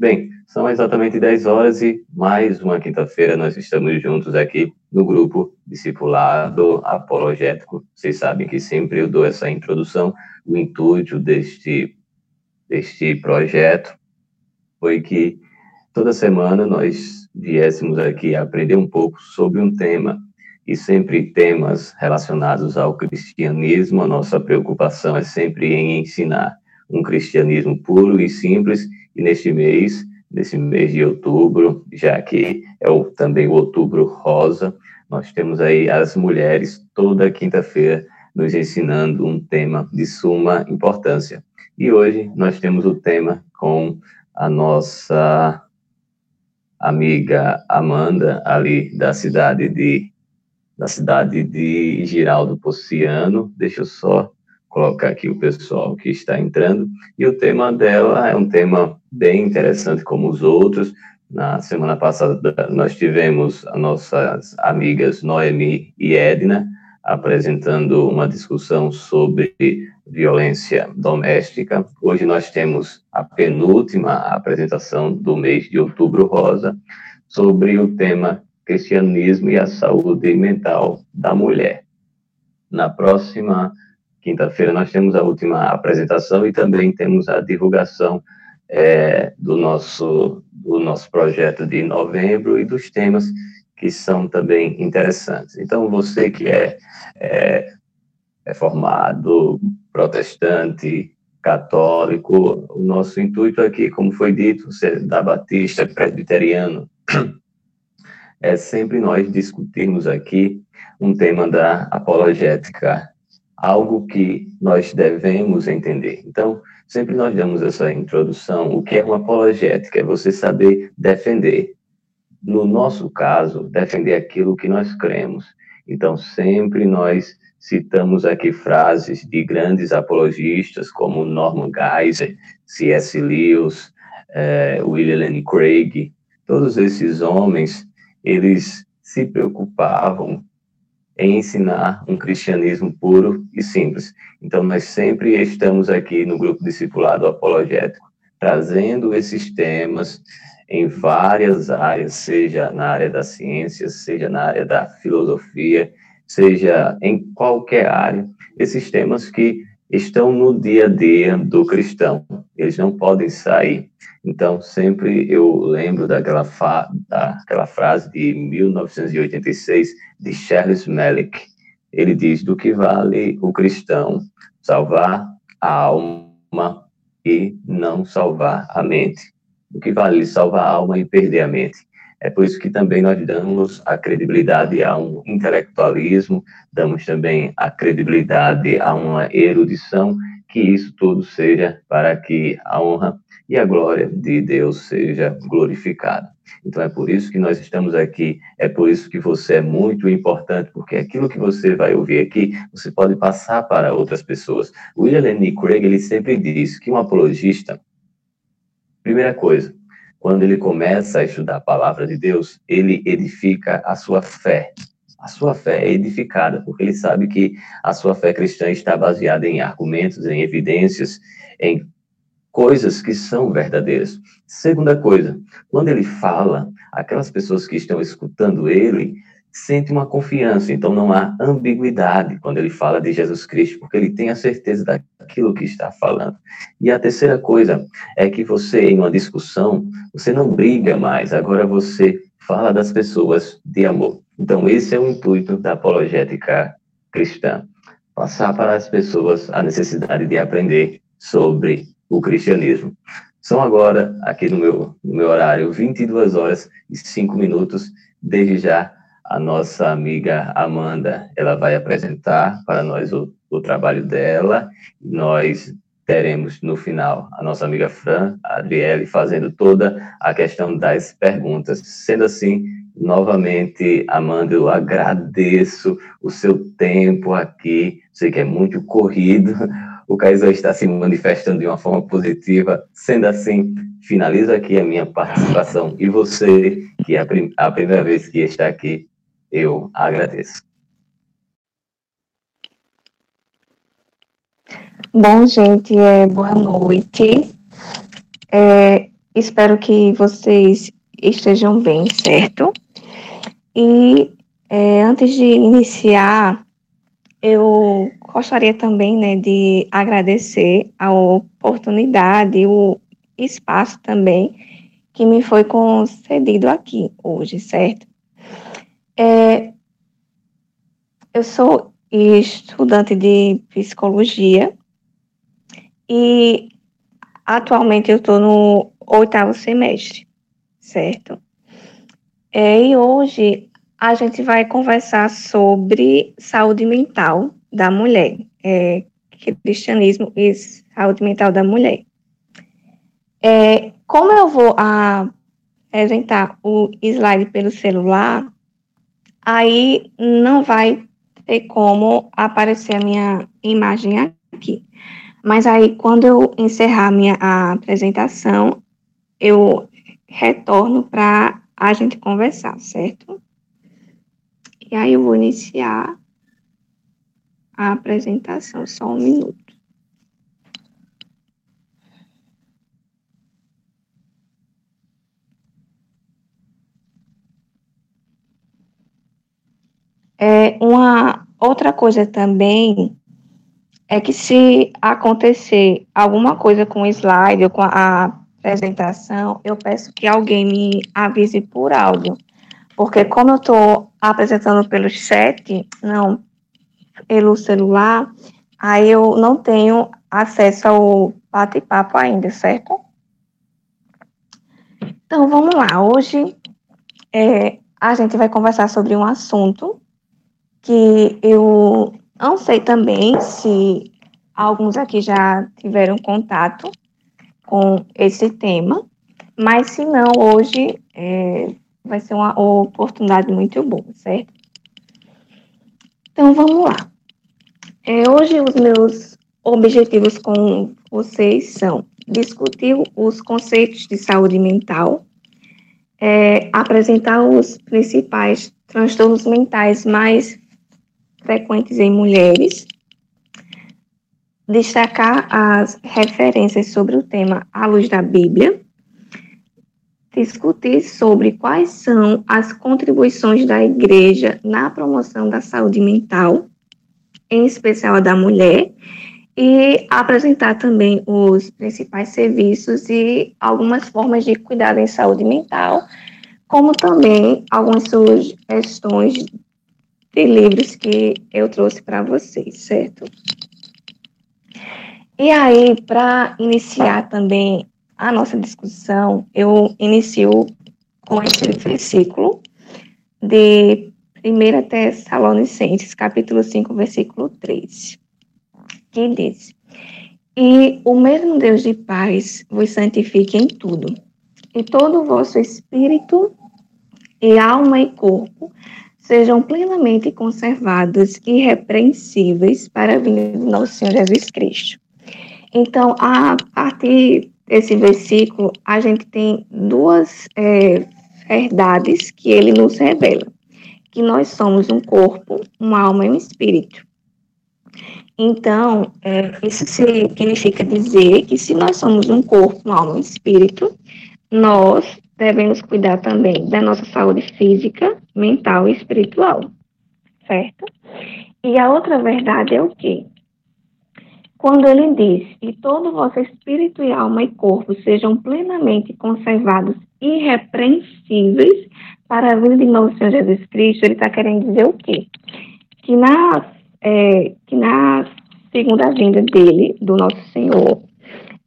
Bem, são exatamente 10 horas e mais uma quinta-feira nós estamos juntos aqui no grupo Discipulado Apologético. Vocês sabem que sempre eu dou essa introdução. O intuito deste, deste projeto foi que toda semana nós viéssemos aqui aprender um pouco sobre um tema e sempre temas relacionados ao cristianismo. A nossa preocupação é sempre em ensinar um cristianismo puro e simples. E neste mês desse mês de outubro, já que é o, também o outubro rosa. Nós temos aí as mulheres toda quinta-feira nos ensinando um tema de suma importância. E hoje nós temos o tema com a nossa amiga Amanda, ali da cidade de da cidade de Giraldo Pociano. Deixa eu só colocar aqui o pessoal que está entrando. E o tema dela é um tema bem interessante como os outros. Na semana passada nós tivemos as nossas amigas Noemi e Edna apresentando uma discussão sobre violência doméstica. Hoje nós temos a penúltima apresentação do mês de Outubro Rosa sobre o tema cristianismo e a saúde mental da mulher. Na próxima quinta-feira nós temos a última apresentação e também temos a divulgação é, do, nosso, do nosso projeto de novembro e dos temas que são também interessantes. Então, você que é, é, é formado, protestante, católico, o nosso intuito aqui, como foi dito, ser da Batista, presbiteriano, é sempre nós discutirmos aqui um tema da apologética algo que nós devemos entender. Então, sempre nós damos essa introdução. O que é uma apologética? É você saber defender. No nosso caso, defender aquilo que nós cremos. Então, sempre nós citamos aqui frases de grandes apologistas como Norman Geisler, C.S. Lewis, eh, William Lane Craig. Todos esses homens, eles se preocupavam em ensinar um cristianismo puro e simples. Então, nós sempre estamos aqui no grupo discipulado apologético, trazendo esses temas em várias áreas, seja na área da ciência, seja na área da filosofia, seja em qualquer área, esses temas que estão no dia a dia do cristão, eles não podem sair. Então, sempre eu lembro daquela, fa daquela frase de 1986 de Charles Melick. Ele diz: do que vale o cristão salvar a alma e não salvar a mente? Do que vale salvar a alma e perder a mente? É por isso que também nós damos a credibilidade a um intelectualismo, damos também a credibilidade a uma erudição, que isso tudo seja para que a honra e a glória de Deus seja glorificada. Então é por isso que nós estamos aqui, é por isso que você é muito importante, porque aquilo que você vai ouvir aqui, você pode passar para outras pessoas. William Lane Craig, ele sempre diz que um apologista, primeira coisa, quando ele começa a estudar a palavra de Deus, ele edifica a sua fé. A sua fé é edificada, porque ele sabe que a sua fé cristã está baseada em argumentos, em evidências, em coisas que são verdadeiras. Segunda coisa, quando ele fala, aquelas pessoas que estão escutando ele sentem uma confiança, então não há ambiguidade quando ele fala de Jesus Cristo, porque ele tem a certeza daquilo que está falando. E a terceira coisa é que você, em uma discussão, você não briga mais, agora você fala das pessoas de amor. Então, esse é o intuito da apologética cristã. Passar para as pessoas a necessidade de aprender sobre o cristianismo. São agora, aqui no meu, no meu horário, 22 horas e 5 minutos. Desde já, a nossa amiga Amanda, ela vai apresentar para nós o, o trabalho dela. Nós teremos no final a nossa amiga Fran, a Adriele, fazendo toda a questão das perguntas. Sendo assim, novamente, Amanda, eu agradeço o seu tempo aqui. Sei que é muito corrido, o Caizão está se manifestando de uma forma positiva. Sendo assim, finalizo aqui a minha participação. E você, que é a, prim a primeira vez que está aqui, eu agradeço. Bom, gente, é, boa noite. É, espero que vocês estejam bem, certo? E é, antes de iniciar, eu gostaria também né, de agradecer a oportunidade, o espaço também que me foi concedido aqui hoje, certo? É, eu sou estudante de psicologia e atualmente eu estou no oitavo semestre, certo? É, e hoje a gente vai conversar sobre saúde mental da mulher, é, cristianismo e saúde mental da mulher. É, como eu vou apresentar o slide pelo celular, aí não vai ter como aparecer a minha imagem aqui. Mas aí, quando eu encerrar minha a apresentação, eu retorno para a gente conversar, certo? E aí eu vou iniciar a apresentação, só um minuto. É, uma outra coisa também é que se acontecer alguma coisa com o slide ou com a apresentação, eu peço que alguém me avise por áudio, porque como eu estou apresentando pelo chat, não pelo celular, aí eu não tenho acesso ao bate-papo ainda, certo? Então vamos lá. Hoje é, a gente vai conversar sobre um assunto que eu não sei também se alguns aqui já tiveram contato com esse tema, mas se não, hoje é, vai ser uma oportunidade muito boa, certo? Então vamos lá. É, hoje os meus objetivos com vocês são discutir os conceitos de saúde mental, é, apresentar os principais transtornos mentais mais frequentes em mulheres, destacar as referências sobre o tema à luz da Bíblia, discutir sobre quais são as contribuições da igreja na promoção da saúde mental, em especial a da mulher, e apresentar também os principais serviços e algumas formas de cuidado em saúde mental, como também algumas sugestões de livros que eu trouxe para vocês, certo? E aí, para iniciar também a nossa discussão, eu inicio com esse versículo de 1 Tessalonicenses, capítulo 5, versículo 3, que diz: E o mesmo Deus de paz vos santifique em tudo, e todo o vosso espírito e alma e corpo sejam plenamente conservados e irrepreensíveis para a vinda do nosso Senhor Jesus Cristo. Então, a partir desse versículo, a gente tem duas é, verdades que ele nos revela: que nós somos um corpo, uma alma e um espírito. Então, é, isso significa dizer que se nós somos um corpo, uma alma e um espírito, nós devemos cuidar também da nossa saúde física, mental e espiritual, certo? E a outra verdade é o quê? Quando ele diz, e todo o vosso espírito e alma e corpo sejam plenamente conservados irrepreensíveis para a vida de nosso Senhor Jesus Cristo, ele está querendo dizer o quê? Que na, é, que na segunda vinda dele, do nosso Senhor,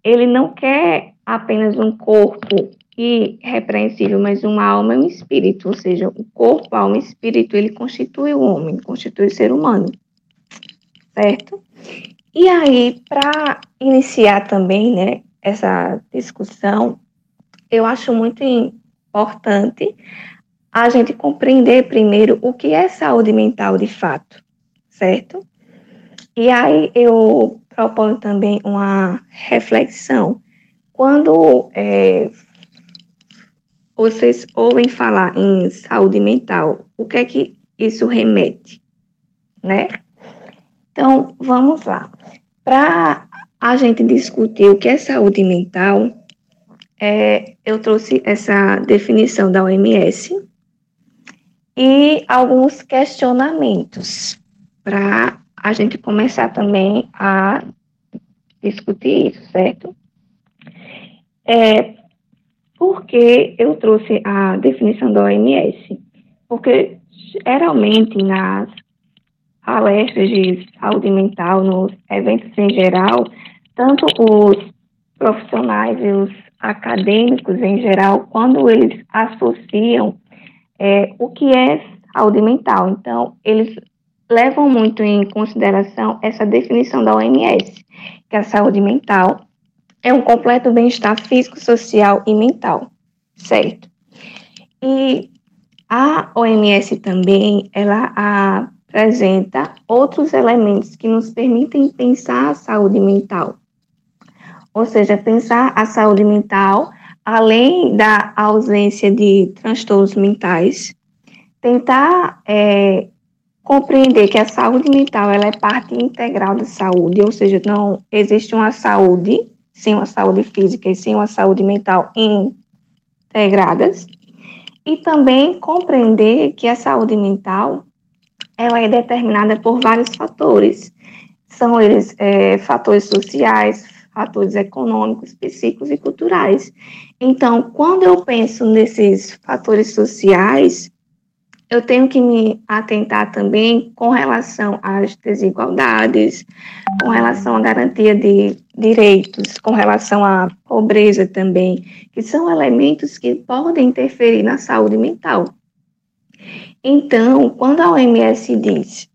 ele não quer apenas um corpo irrepreensível, mas uma alma e um espírito, ou seja, o corpo, a alma e espírito, ele constitui o homem, constitui o ser humano, certo? E aí, para iniciar também, né, essa discussão, eu acho muito importante a gente compreender primeiro o que é saúde mental de fato, certo? E aí eu proponho também uma reflexão. Quando é, vocês ouvem falar em saúde mental, o que é que isso remete, né? Então, vamos lá. Para a gente discutir o que é saúde mental, é, eu trouxe essa definição da OMS e alguns questionamentos para a gente começar também a discutir isso, certo? É, por que eu trouxe a definição da OMS? Porque geralmente nas palestras de saúde mental, nos eventos em geral, tanto os profissionais e os acadêmicos em geral, quando eles associam é, o que é saúde mental, então eles levam muito em consideração essa definição da OMS, que a saúde mental é um completo bem-estar físico, social e mental, certo? E a OMS também, ela apresenta outros elementos que nos permitem pensar a saúde mental. Ou seja, pensar a saúde mental além da ausência de transtornos mentais, tentar é, compreender que a saúde mental ela é parte integral da saúde, ou seja, não existe uma saúde sem uma saúde física e sem uma saúde mental integradas e também compreender que a saúde mental ela é determinada por vários fatores. São eles é, fatores sociais, fatores econômicos, psíquicos e culturais. Então, quando eu penso nesses fatores sociais, eu tenho que me atentar também com relação às desigualdades, com relação à garantia de direitos, com relação à pobreza também, que são elementos que podem interferir na saúde mental. Então, quando a OMS diz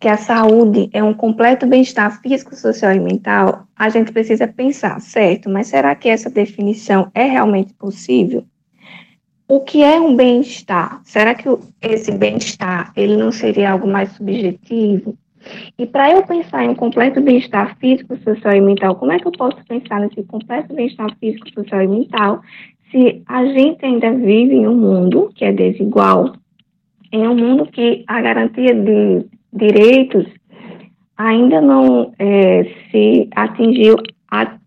que a saúde é um completo bem-estar físico, social e mental, a gente precisa pensar, certo? Mas será que essa definição é realmente possível? o que é um bem-estar? Será que esse bem-estar ele não seria algo mais subjetivo? E para eu pensar em um completo bem-estar físico, social e mental, como é que eu posso pensar nesse completo bem-estar físico, social e mental se a gente ainda vive em um mundo que é desigual, em um mundo que a garantia de direitos ainda não é, se atingiu a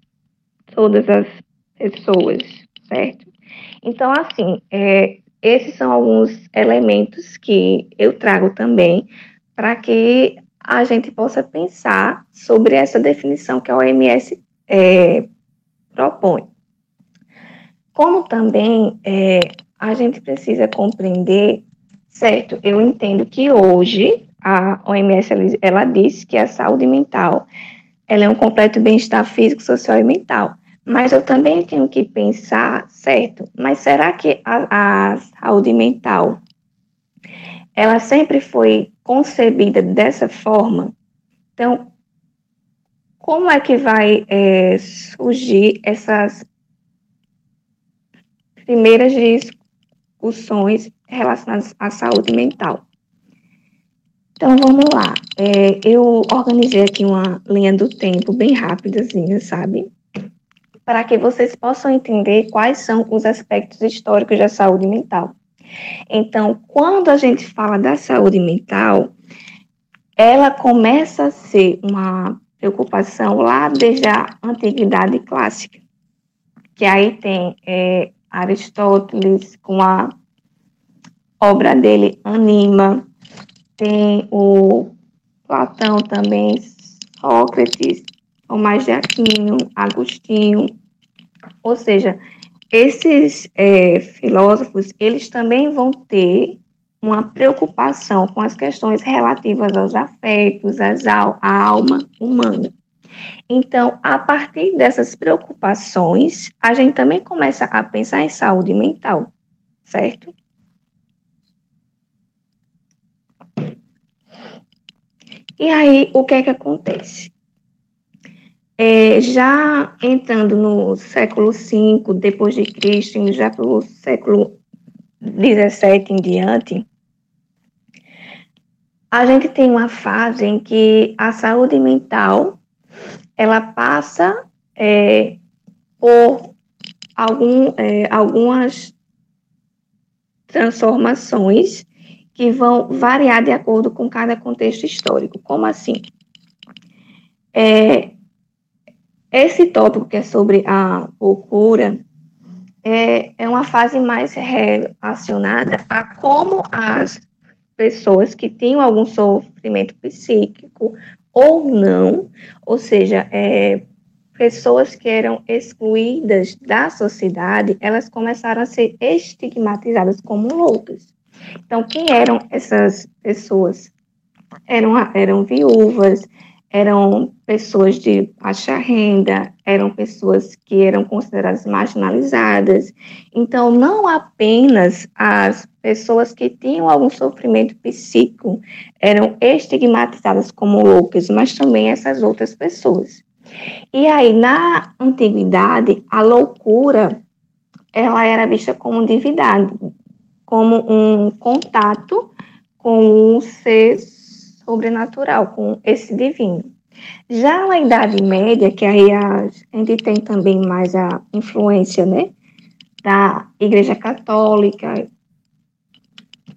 todas as pessoas, certo? Então, assim, é, esses são alguns elementos que eu trago também para que a gente possa pensar sobre essa definição que a OMS é, propõe. Como também é, a gente precisa compreender, certo? Eu entendo que hoje a OMS ela, ela diz que a saúde mental ela é um completo bem-estar físico, social e mental. Mas eu também tenho que pensar, certo? Mas será que a, a saúde mental ela sempre foi concebida dessa forma? Então, como é que vai é, surgir essas primeiras discussões relacionadas à saúde mental? Então, vamos lá. É, eu organizei aqui uma linha do tempo bem rápidazinha, sabe? para que vocês possam entender quais são os aspectos históricos da saúde mental. Então, quando a gente fala da saúde mental, ela começa a ser uma preocupação lá desde a antiguidade clássica, que aí tem é, Aristóteles com a obra dele Anima, tem o Platão também, Sócrates, Tomás de Aquino, Agostinho, ou seja, esses é, filósofos, eles também vão ter uma preocupação com as questões relativas aos afetos, às al à alma humana. Então, a partir dessas preocupações, a gente também começa a pensar em saúde mental, certo? E aí, o que é que acontece? É, já entrando no século V depois de Cristo, já para o século XVII em diante, a gente tem uma fase em que a saúde mental ela passa é, por algum, é, algumas transformações que vão variar de acordo com cada contexto histórico. Como assim? É, esse tópico que é sobre a loucura é, é uma fase mais relacionada a como as pessoas que tinham algum sofrimento psíquico ou não, ou seja, é, pessoas que eram excluídas da sociedade, elas começaram a ser estigmatizadas como loucas. Então, quem eram essas pessoas? Eram, eram viúvas, eram pessoas de baixa renda, eram pessoas que eram consideradas marginalizadas. Então, não apenas as pessoas que tinham algum sofrimento psíquico eram estigmatizadas como loucas, mas também essas outras pessoas. E aí, na antiguidade, a loucura ela era vista como divindade, como um contato com um ser sobrenatural, com esse divino. Já na Idade Média, que aí a gente tem também mais a influência, né, da Igreja Católica,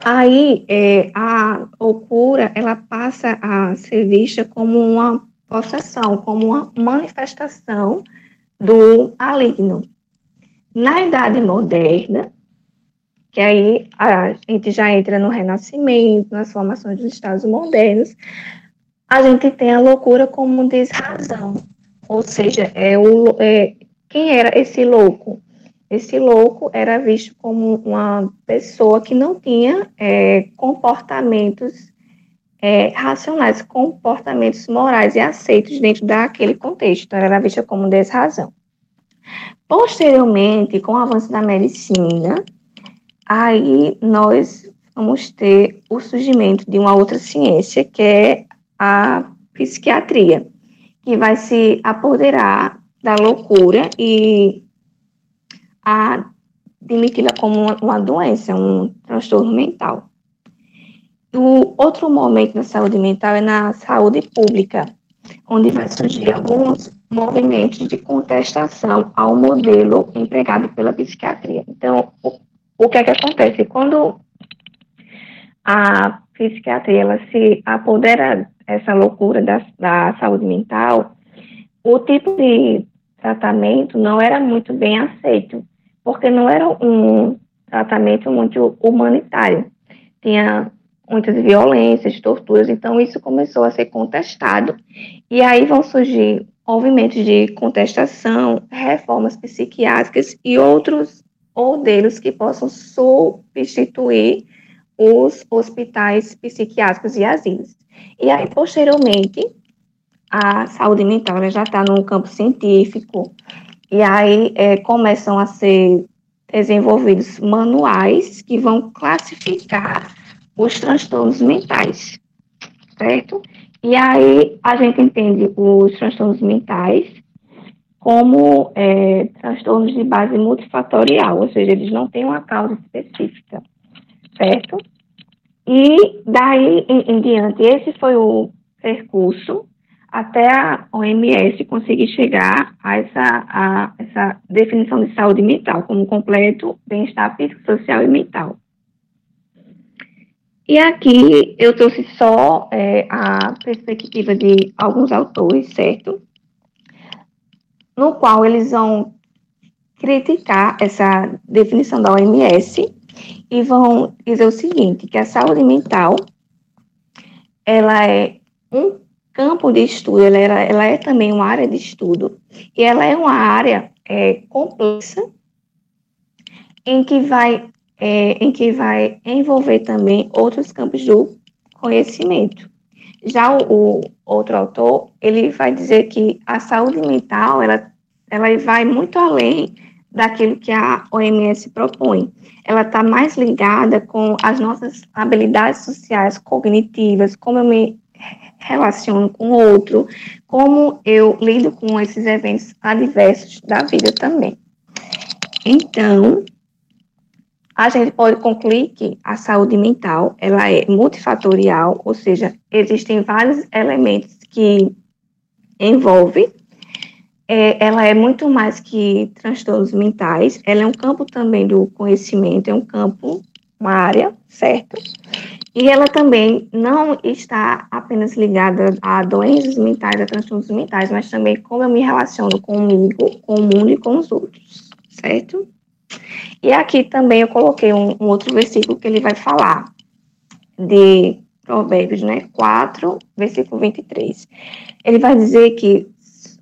aí é, a loucura, ela passa a ser vista como uma possessão, como uma manifestação do maligno. Na Idade Moderna, que aí a gente já entra no Renascimento, nas formações dos Estados modernos, a gente tem a loucura como desrazão, ou seja, é o, é, quem era esse louco? Esse louco era visto como uma pessoa que não tinha é, comportamentos é, racionais, comportamentos morais e aceitos dentro daquele contexto. Então, era vista como desrazão. Posteriormente, com o avanço da medicina, aí nós vamos ter o surgimento de uma outra ciência, que é a psiquiatria, que vai se apoderar da loucura e admiti-la como uma, doença, um transtorno mental. O outro momento na saúde mental é na saúde pública, onde vai surgir alguns movimentos de contestação ao modelo empregado pela psiquiatria. Então, o, o que é que acontece? Quando a psiquiatria ela se apodera essa loucura da, da saúde mental, o tipo de tratamento não era muito bem aceito, porque não era um tratamento muito humanitário. Tinha muitas violências, torturas, então isso começou a ser contestado. E aí vão surgir movimentos de contestação, reformas psiquiátricas e outros modelos que possam substituir os hospitais psiquiátricos e asilos. E aí, posteriormente, a saúde mental já está no campo científico, e aí é, começam a ser desenvolvidos manuais que vão classificar os transtornos mentais, certo? E aí a gente entende os transtornos mentais como é, transtornos de base multifatorial, ou seja, eles não têm uma causa específica, certo? E daí em, em diante, esse foi o percurso até a OMS conseguir chegar a essa, a essa definição de saúde mental como completo bem-estar físico, social e mental. E aqui eu trouxe só é, a perspectiva de alguns autores, certo? No qual eles vão criticar essa definição da OMS e vão dizer o seguinte, que a saúde mental, ela é um campo de estudo, ela, é, ela é também uma área de estudo, e ela é uma área é, complexa, em que vai é, em que vai envolver também outros campos do conhecimento. Já o, o, outro autor, ele vai dizer que a saúde mental, ela, ela vai muito além daquilo que a OMS propõe. Ela está mais ligada com as nossas habilidades sociais, cognitivas, como eu me relaciono com o outro, como eu lido com esses eventos adversos da vida também. Então, a gente pode concluir que a saúde mental ela é multifatorial, ou seja, existem vários elementos que envolvem é, ela é muito mais que transtornos mentais, ela é um campo também do conhecimento, é um campo, uma área, certo? E ela também não está apenas ligada a doenças mentais, a transtornos mentais, mas também como eu me relaciono comigo, com o mundo e com os outros, certo? E aqui também eu coloquei um, um outro versículo que ele vai falar de Provérbios, né? 4, versículo 23. Ele vai dizer que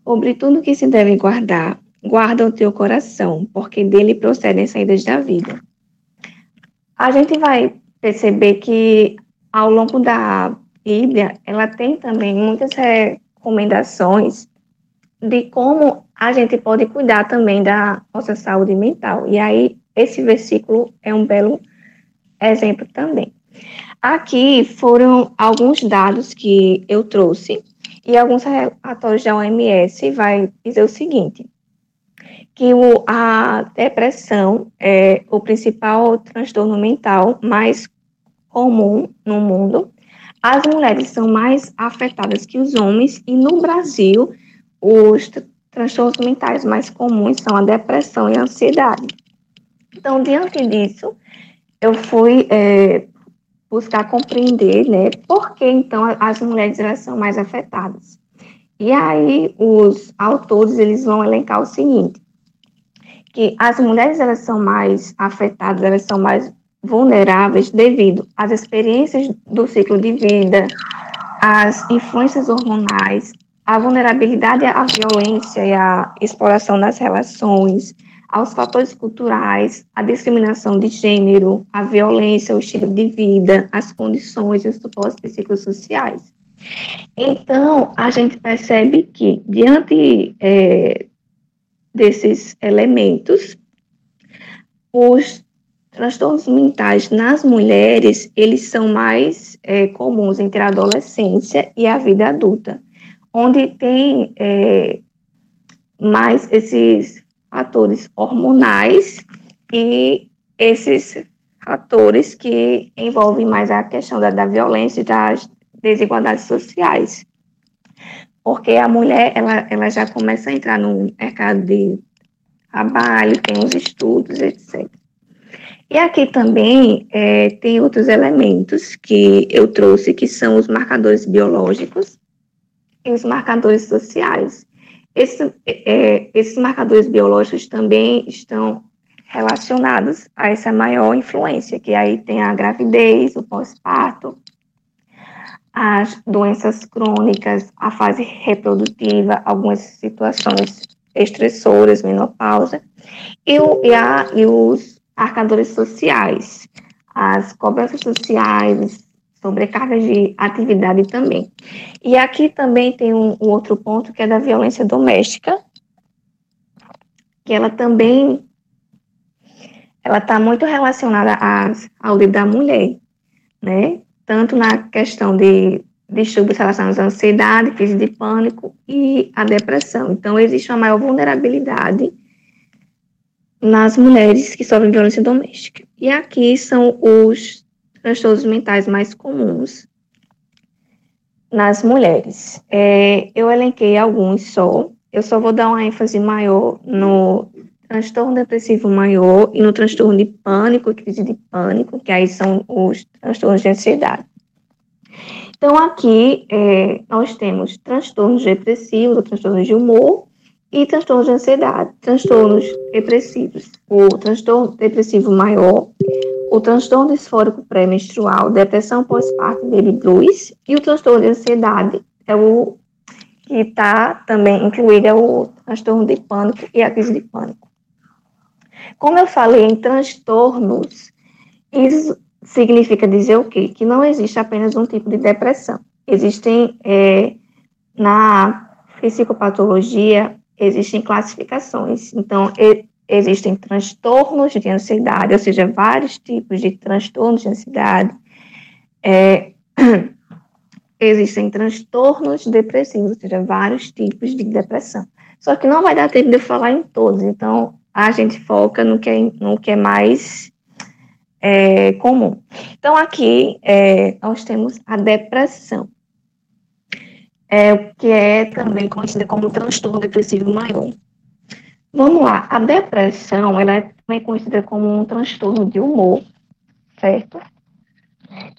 sobre tudo que se deve guardar, guarda o teu coração, porque dele procedem saídas da vida. A gente vai perceber que ao longo da Bíblia, ela tem também muitas recomendações de como a gente pode cuidar também da nossa saúde mental. E aí, esse versículo é um belo exemplo também. Aqui foram alguns dados que eu trouxe e alguns relatórios da OMS vai dizer o seguinte, que o, a depressão é o principal transtorno mental mais comum no mundo. As mulheres são mais afetadas que os homens e no Brasil os transtornos mentais mais comuns são a depressão e a ansiedade. Então, diante disso, eu fui é, buscar compreender, né, por que então as mulheres elas são mais afetadas. E aí os autores eles vão elencar o seguinte, que as mulheres elas são mais afetadas, elas são mais vulneráveis devido às experiências do ciclo de vida, às influências hormonais, à vulnerabilidade à violência e à exploração das relações, aos fatores culturais, à discriminação de gênero, à violência, ao estilo de vida, às condições e os supostos psicossociais. Então, a gente percebe que, diante é, desses elementos, os transtornos mentais nas mulheres, eles são mais é, comuns entre a adolescência e a vida adulta, onde tem é, mais esses fatores hormonais e esses fatores que envolvem mais a questão da, da violência e das desigualdades sociais. Porque a mulher, ela, ela já começa a entrar no mercado de trabalho, tem os estudos, etc. E aqui também é, tem outros elementos que eu trouxe, que são os marcadores biológicos e os marcadores sociais. Esse, é, esses marcadores biológicos também estão relacionados a essa maior influência, que aí tem a gravidez, o pós-parto, as doenças crônicas, a fase reprodutiva, algumas situações estressoras, menopausa, e, o, e, a, e os marcadores sociais, as cobranças sociais, sobrecargas de atividade também. E aqui também tem um, um outro ponto que é da violência doméstica, que ela também ela está muito relacionada à saúde da mulher, né? Tanto na questão de distúrbios relacionados à ansiedade, crise de pânico e a depressão. Então, existe uma maior vulnerabilidade nas mulheres que sofrem violência doméstica. E aqui são os transtornos mentais mais comuns nas mulheres. É, eu elenquei alguns só, eu só vou dar uma ênfase maior no transtorno depressivo maior e no transtorno de pânico crise de pânico, que aí são os transtornos de ansiedade. Então, aqui é, nós temos transtornos depressivos, transtornos de humor, e transtornos de ansiedade, transtornos depressivos, o transtorno depressivo maior, o transtorno disfórico pré-menstrual, depressão pós-parto, baby blues, e o transtorno de ansiedade é o que está também incluído é o transtorno de pânico e a crise de pânico. Como eu falei em transtornos, isso significa dizer o quê? Que não existe apenas um tipo de depressão. Existem, é, na psicopatologia, existem classificações. Então, e, existem transtornos de ansiedade, ou seja, vários tipos de transtornos de ansiedade. É, existem transtornos depressivos, ou seja, vários tipos de depressão. Só que não vai dar tempo de eu falar em todos, então a gente foca no que é, no que é mais é, comum. Então, aqui é, nós temos a depressão é, que é também conhecida como transtorno depressivo maior. Vamos lá, a depressão ela é também conhecida como um transtorno de humor, certo?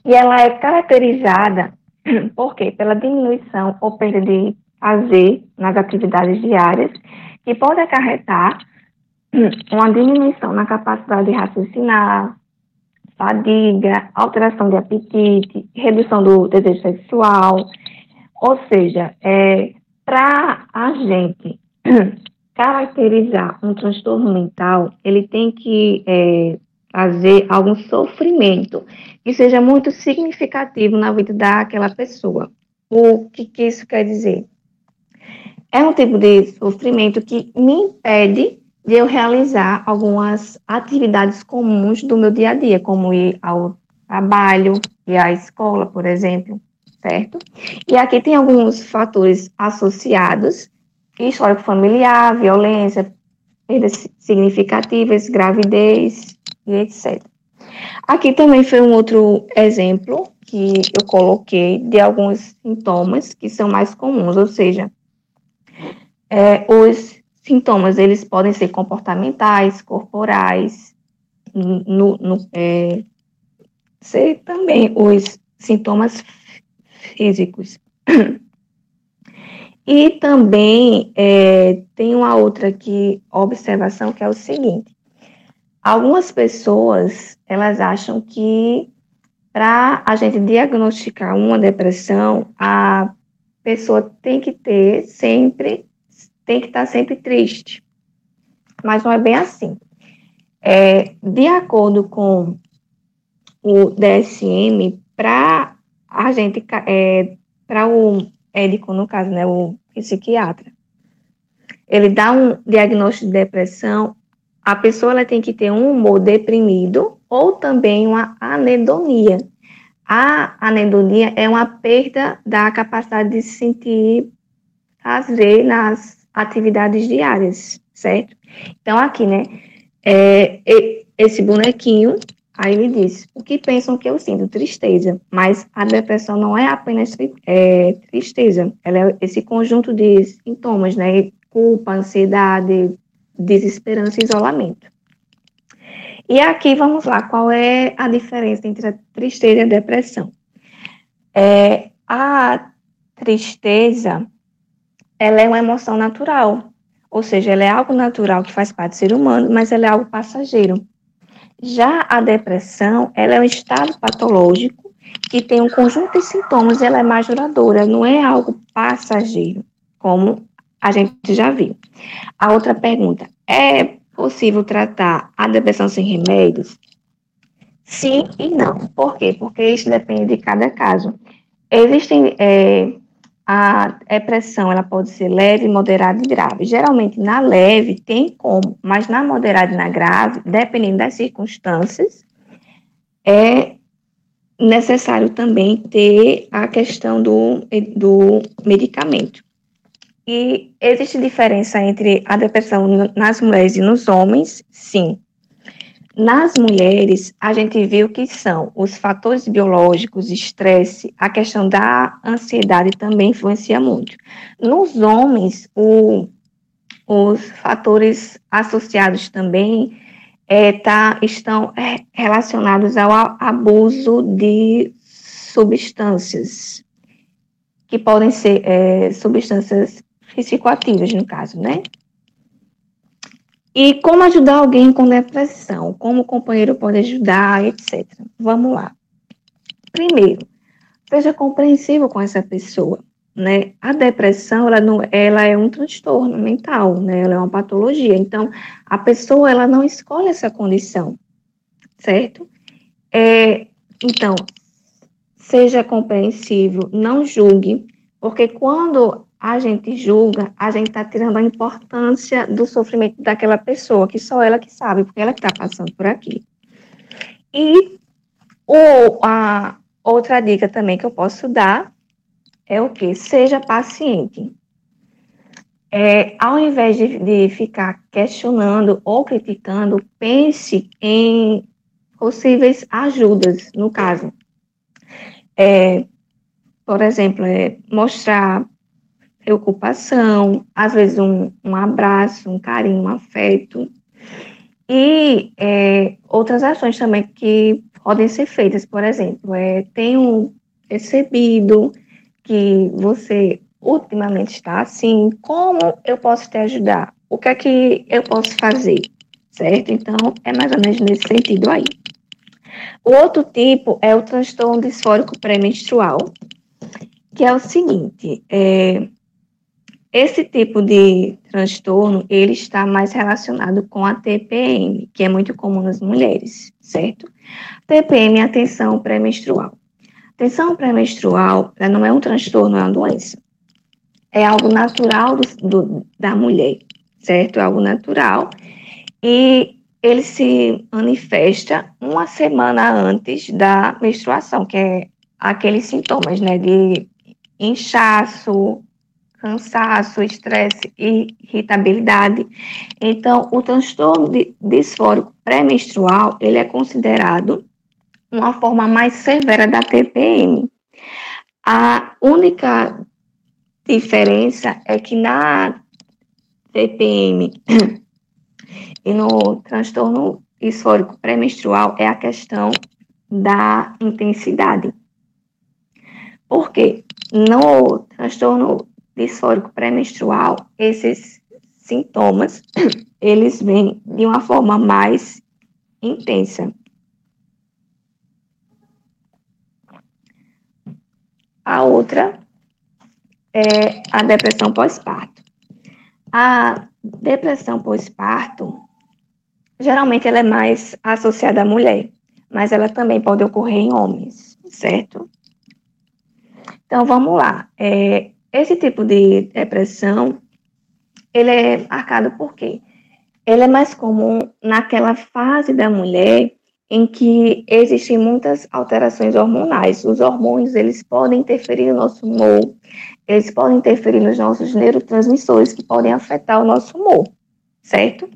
E ela é caracterizada, por quê? Pela diminuição ou perda de prazer nas atividades diárias, que pode acarretar uma diminuição na capacidade de raciocinar, fadiga, alteração de apetite, redução do desejo sexual. Ou seja, é, para a gente caracterizar um transtorno mental, ele tem que é, fazer algum sofrimento que seja muito significativo na vida daquela pessoa. O que, que isso quer dizer? É um tipo de sofrimento que me impede de eu realizar algumas atividades comuns do meu dia a dia, como ir ao trabalho, ir à escola, por exemplo, certo? E aqui tem alguns fatores associados, histórico familiar, violência, perdas significativas, gravidez e etc. Aqui também foi um outro exemplo que eu coloquei de alguns sintomas que são mais comuns, ou seja, é, os sintomas eles podem ser comportamentais, corporais, no, no, é, ser também os sintomas físicos. E também é, tem uma outra que, observação que é o seguinte: algumas pessoas elas acham que para a gente diagnosticar uma depressão, a pessoa tem que ter sempre tem que estar sempre triste. Mas não é bem assim. É, de acordo com o DSM, para a gente, é, para o médico, no caso, né, o psiquiatra, ele dá um diagnóstico de depressão, a pessoa ela tem que ter um humor deprimido ou também uma anedonia. A anedonia é uma perda da capacidade de se sentir prazer nas atividades diárias, certo? Então, aqui, né, é, esse bonequinho, aí ele diz, o que pensam que eu sinto? Tristeza, mas a depressão não é apenas é, tristeza, ela é esse conjunto de sintomas, né, culpa, ansiedade, desesperança e isolamento. E aqui, vamos lá, qual é a diferença entre a tristeza e a depressão? É, a tristeza, ela é uma emoção natural, ou seja, ela é algo natural que faz parte do ser humano, mas ela é algo passageiro. Já a depressão, ela é um estado patológico que tem um conjunto de sintomas, ela é mais duradoura, não é algo passageiro, como a gente já viu. A outra pergunta, é possível tratar a depressão sem remédios? Sim e não. Por quê? Porque isso depende de cada caso. Existem é, a depressão ela pode ser leve, moderada e grave. Geralmente na leve tem como, mas na moderada e na grave, dependendo das circunstâncias, é necessário também ter a questão do, do medicamento. E existe diferença entre a depressão nas mulheres e nos homens? Sim. Nas mulheres, a gente viu que são os fatores biológicos, estresse, a questão da ansiedade também influencia muito. Nos homens, o, os fatores associados também é, tá, estão é, relacionados ao abuso de substâncias, que podem ser é, substâncias psicoativas, no caso, né? E como ajudar alguém com depressão? Como o companheiro pode ajudar, etc. Vamos lá. Primeiro, seja compreensivo com essa pessoa. Né? A depressão, ela, não, ela é um transtorno mental, né? ela é uma patologia. Então, a pessoa, ela não escolhe essa condição, certo? É, então, seja compreensivo, não julgue, porque quando a gente julga, a gente está tirando a importância do sofrimento daquela pessoa, que só ela que sabe, porque ela está passando por aqui. E o, a outra dica também que eu posso dar é o que? Seja paciente. É, ao invés de, de ficar questionando ou criticando, pense em possíveis ajudas, no caso. É, por exemplo, é, mostrar preocupação, às vezes um, um abraço, um carinho, um afeto. E é, outras ações também que podem ser feitas, por exemplo, é, tenho recebido que você ultimamente está assim, como eu posso te ajudar? O que é que eu posso fazer? Certo? Então, é mais ou menos nesse sentido aí. O outro tipo é o transtorno disfórico pré-menstrual, que é o seguinte, é, esse tipo de transtorno, ele está mais relacionado com a TPM, que é muito comum nas mulheres, certo? TPM é a tensão pré-menstrual. Tensão pré-menstrual não é um transtorno, é uma doença. É algo natural do, do, da mulher, certo? É algo natural. E ele se manifesta uma semana antes da menstruação, que é aqueles sintomas, né, de inchaço, cansaço, estresse e irritabilidade. Então, o transtorno disfórico pré-menstrual, ele é considerado uma forma mais severa da TPM. A única diferença é que na TPM e no transtorno disfórico pré-menstrual é a questão da intensidade. Por quê? No transtorno disfórico pré-menstrual, esses sintomas, eles vêm de uma forma mais intensa. A outra é a depressão pós-parto. A depressão pós-parto, geralmente ela é mais associada à mulher, mas ela também pode ocorrer em homens, certo? Então, vamos lá. É, esse tipo de depressão, ele é marcado por quê? Ele é mais comum naquela fase da mulher em que existem muitas alterações hormonais. Os hormônios, eles podem interferir no nosso humor, eles podem interferir nos nossos neurotransmissores, que podem afetar o nosso humor, certo?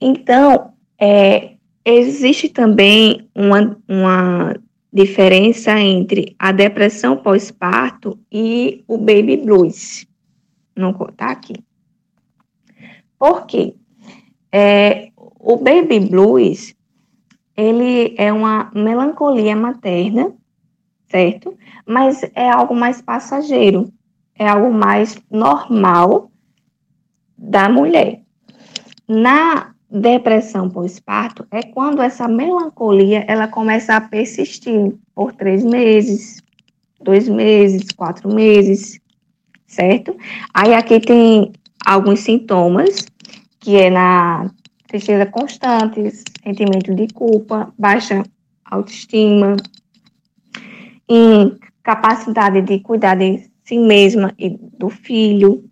Então, é, existe também uma, uma diferença entre a depressão pós-parto e o baby blues. Não tá aqui. Por quê? É, o baby blues, ele é uma melancolia materna, certo? Mas é algo mais passageiro, é algo mais normal da mulher. Na depressão pós-parto é quando essa melancolia ela começa a persistir por três meses, dois meses, quatro meses, certo? Aí aqui tem alguns sintomas, que é na tristeza constante, sentimento de culpa, baixa autoestima, incapacidade de cuidar de si mesma e do filho,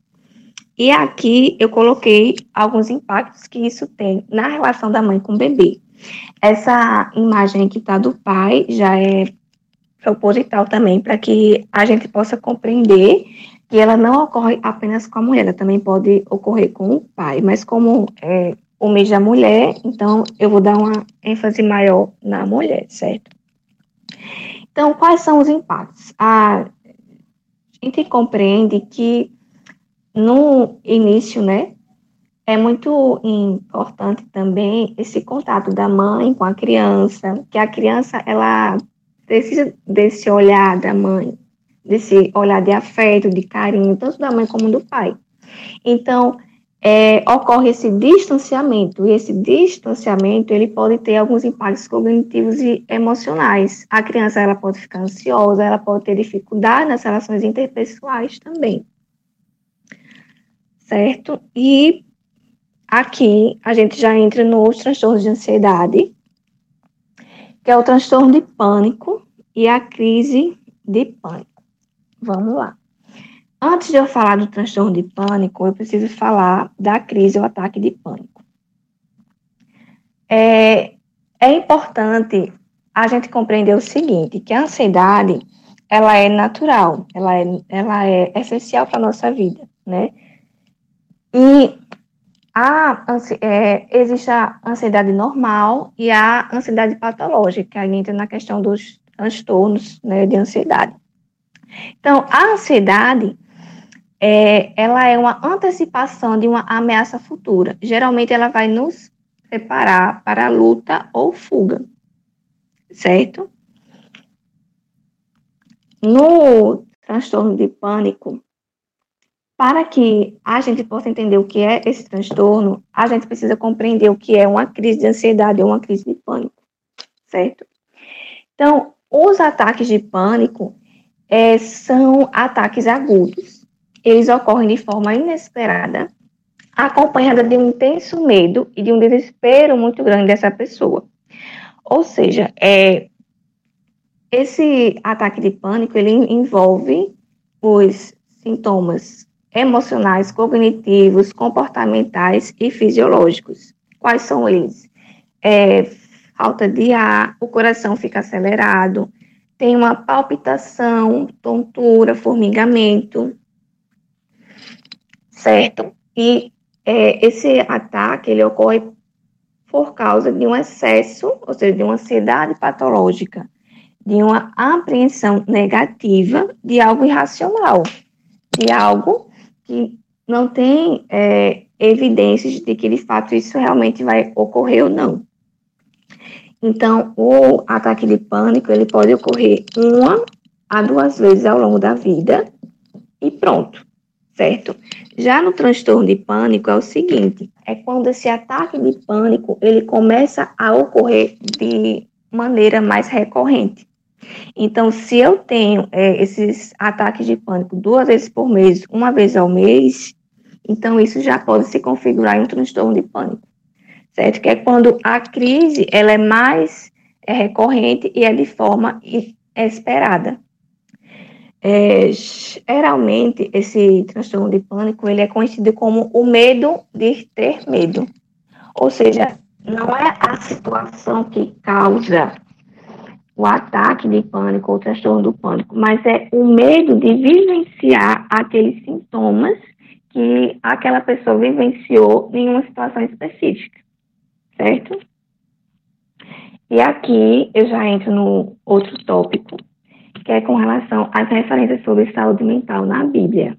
e aqui eu coloquei alguns impactos que isso tem na relação da mãe com o bebê. Essa imagem que está do pai já é proposital também para que a gente possa compreender que ela não ocorre apenas com a mulher, ela também pode ocorrer com o pai, mas como é o mês da mulher, então eu vou dar uma ênfase maior na mulher, certo? Então, quais são os impactos? A gente compreende que no início, né, é muito importante também esse contato da mãe com a criança, que a criança ela precisa desse olhar da mãe, desse olhar de afeto, de carinho, tanto da mãe como do pai. Então, é, ocorre esse distanciamento, e esse distanciamento ele pode ter alguns impactos cognitivos e emocionais. A criança ela pode ficar ansiosa, ela pode ter dificuldade nas relações interpessoais também certo? E aqui a gente já entra nos transtornos de ansiedade, que é o transtorno de pânico e a crise de pânico. Vamos lá. Antes de eu falar do transtorno de pânico, eu preciso falar da crise ou ataque de pânico. É, é importante a gente compreender o seguinte, que a ansiedade, ela é natural, ela é, ela é essencial para a nossa vida, né? E a, é, existe a ansiedade normal e a ansiedade patológica, aí entra na questão dos transtornos né, de ansiedade. Então, a ansiedade, é, ela é uma antecipação de uma ameaça futura. Geralmente, ela vai nos preparar para luta ou fuga, certo? No transtorno de pânico, para que a gente possa entender o que é esse transtorno, a gente precisa compreender o que é uma crise de ansiedade ou uma crise de pânico, certo? Então, os ataques de pânico é, são ataques agudos. Eles ocorrem de forma inesperada, acompanhada de um intenso medo e de um desespero muito grande dessa pessoa. Ou seja, é, esse ataque de pânico ele envolve os sintomas emocionais, cognitivos, comportamentais e fisiológicos. Quais são eles? É, falta de ar, o coração fica acelerado, tem uma palpitação, tontura, formigamento, certo? E é, esse ataque ele ocorre por causa de um excesso, ou seja, de uma ansiedade patológica, de uma apreensão negativa de algo irracional, de algo que não tem é, evidências de que de fato isso realmente vai ocorrer ou não. Então, o ataque de pânico ele pode ocorrer uma a duas vezes ao longo da vida e pronto, certo? Já no transtorno de pânico é o seguinte, é quando esse ataque de pânico ele começa a ocorrer de maneira mais recorrente. Então, se eu tenho é, esses ataques de pânico duas vezes por mês, uma vez ao mês, então isso já pode se configurar em um transtorno de pânico, certo? Que é quando a crise ela é mais é, recorrente e é de forma esperada. É, geralmente, esse transtorno de pânico ele é conhecido como o medo de ter medo. Ou seja, não é a situação que causa o ataque de pânico ou transtorno do pânico, mas é o medo de vivenciar aqueles sintomas que aquela pessoa vivenciou em uma situação específica, certo? E aqui eu já entro no outro tópico, que é com relação às referências sobre saúde mental na Bíblia.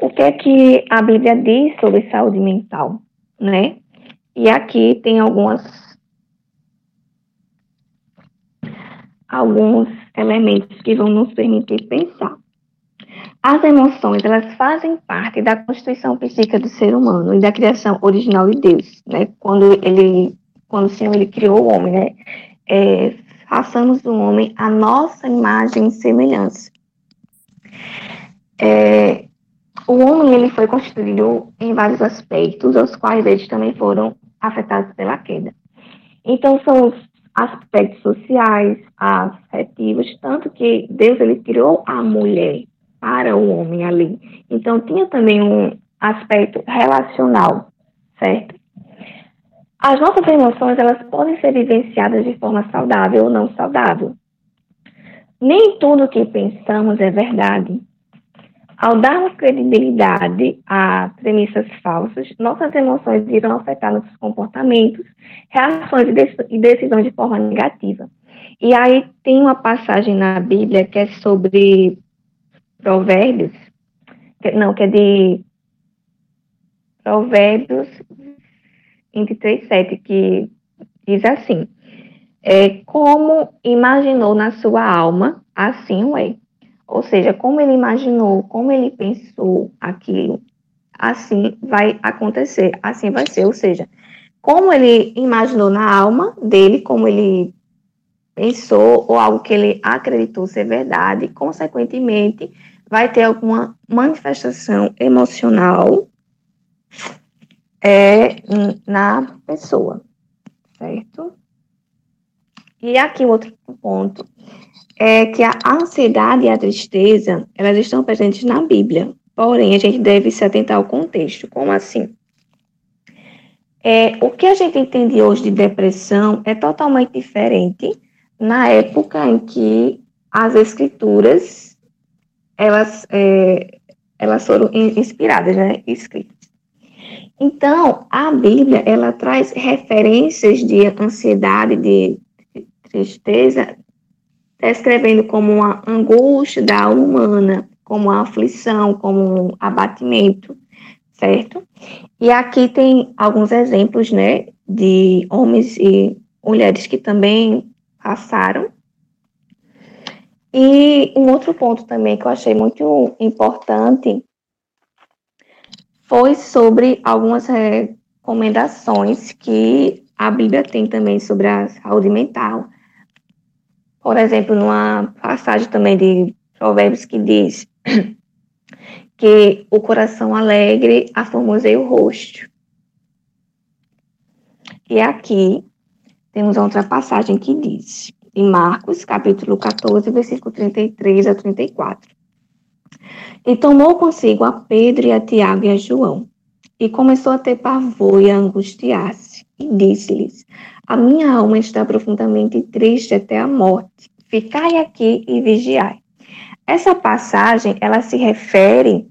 O que é que a Bíblia diz sobre saúde mental, né? E aqui tem algumas alguns elementos que vão nos permitir pensar. As emoções, elas fazem parte da constituição psíquica do ser humano e da criação original de Deus, né? Quando ele, quando o Senhor ele criou o homem, né? É, façamos do homem a nossa imagem e semelhança. É, o homem ele foi constituído em vários aspectos, os quais eles também foram afetados pela queda. Então, são os aspectos sociais, afetivos, tanto que Deus ele criou a mulher para o homem ali. Então tinha também um aspecto relacional, certo? As nossas emoções elas podem ser vivenciadas de forma saudável ou não saudável. Nem tudo que pensamos é verdade. Ao darmos credibilidade a premissas falsas, nossas emoções irão afetar nossos comportamentos, reações e decisões de forma negativa. E aí tem uma passagem na Bíblia que é sobre Provérbios, que, não, que é de Provérbios 23, 7, que diz assim: é, Como imaginou na sua alma, assim o é. Ou seja, como ele imaginou, como ele pensou aquilo, assim vai acontecer, assim vai ser. Ou seja, como ele imaginou na alma dele, como ele pensou, ou algo que ele acreditou ser verdade, consequentemente, vai ter alguma manifestação emocional é, na pessoa, certo? E aqui outro ponto é que a ansiedade e a tristeza, elas estão presentes na Bíblia. Porém, a gente deve se atentar ao contexto. Como assim? É, o que a gente entende hoje de depressão é totalmente diferente na época em que as escrituras elas, é, elas foram inspiradas, né, escritas. Então, a Bíblia, ela traz referências de ansiedade, de tristeza, descrevendo como uma angústia da alma humana, como uma aflição, como um abatimento, certo? E aqui tem alguns exemplos, né, de homens e mulheres que também passaram. E um outro ponto também que eu achei muito importante foi sobre algumas recomendações que a Bíblia tem também sobre a saúde mental. Por exemplo, numa passagem também de Provérbios que diz que o coração alegre aformoseia o rosto. E aqui temos outra passagem que diz, em Marcos, capítulo 14, versículo 33 a 34. E tomou consigo a Pedro e a Tiago e a João, e começou a ter pavor e a angustiar-se, e disse-lhes: A minha alma está profundamente triste até a morte. Ficai aqui e vigiai. Essa passagem, ela se refere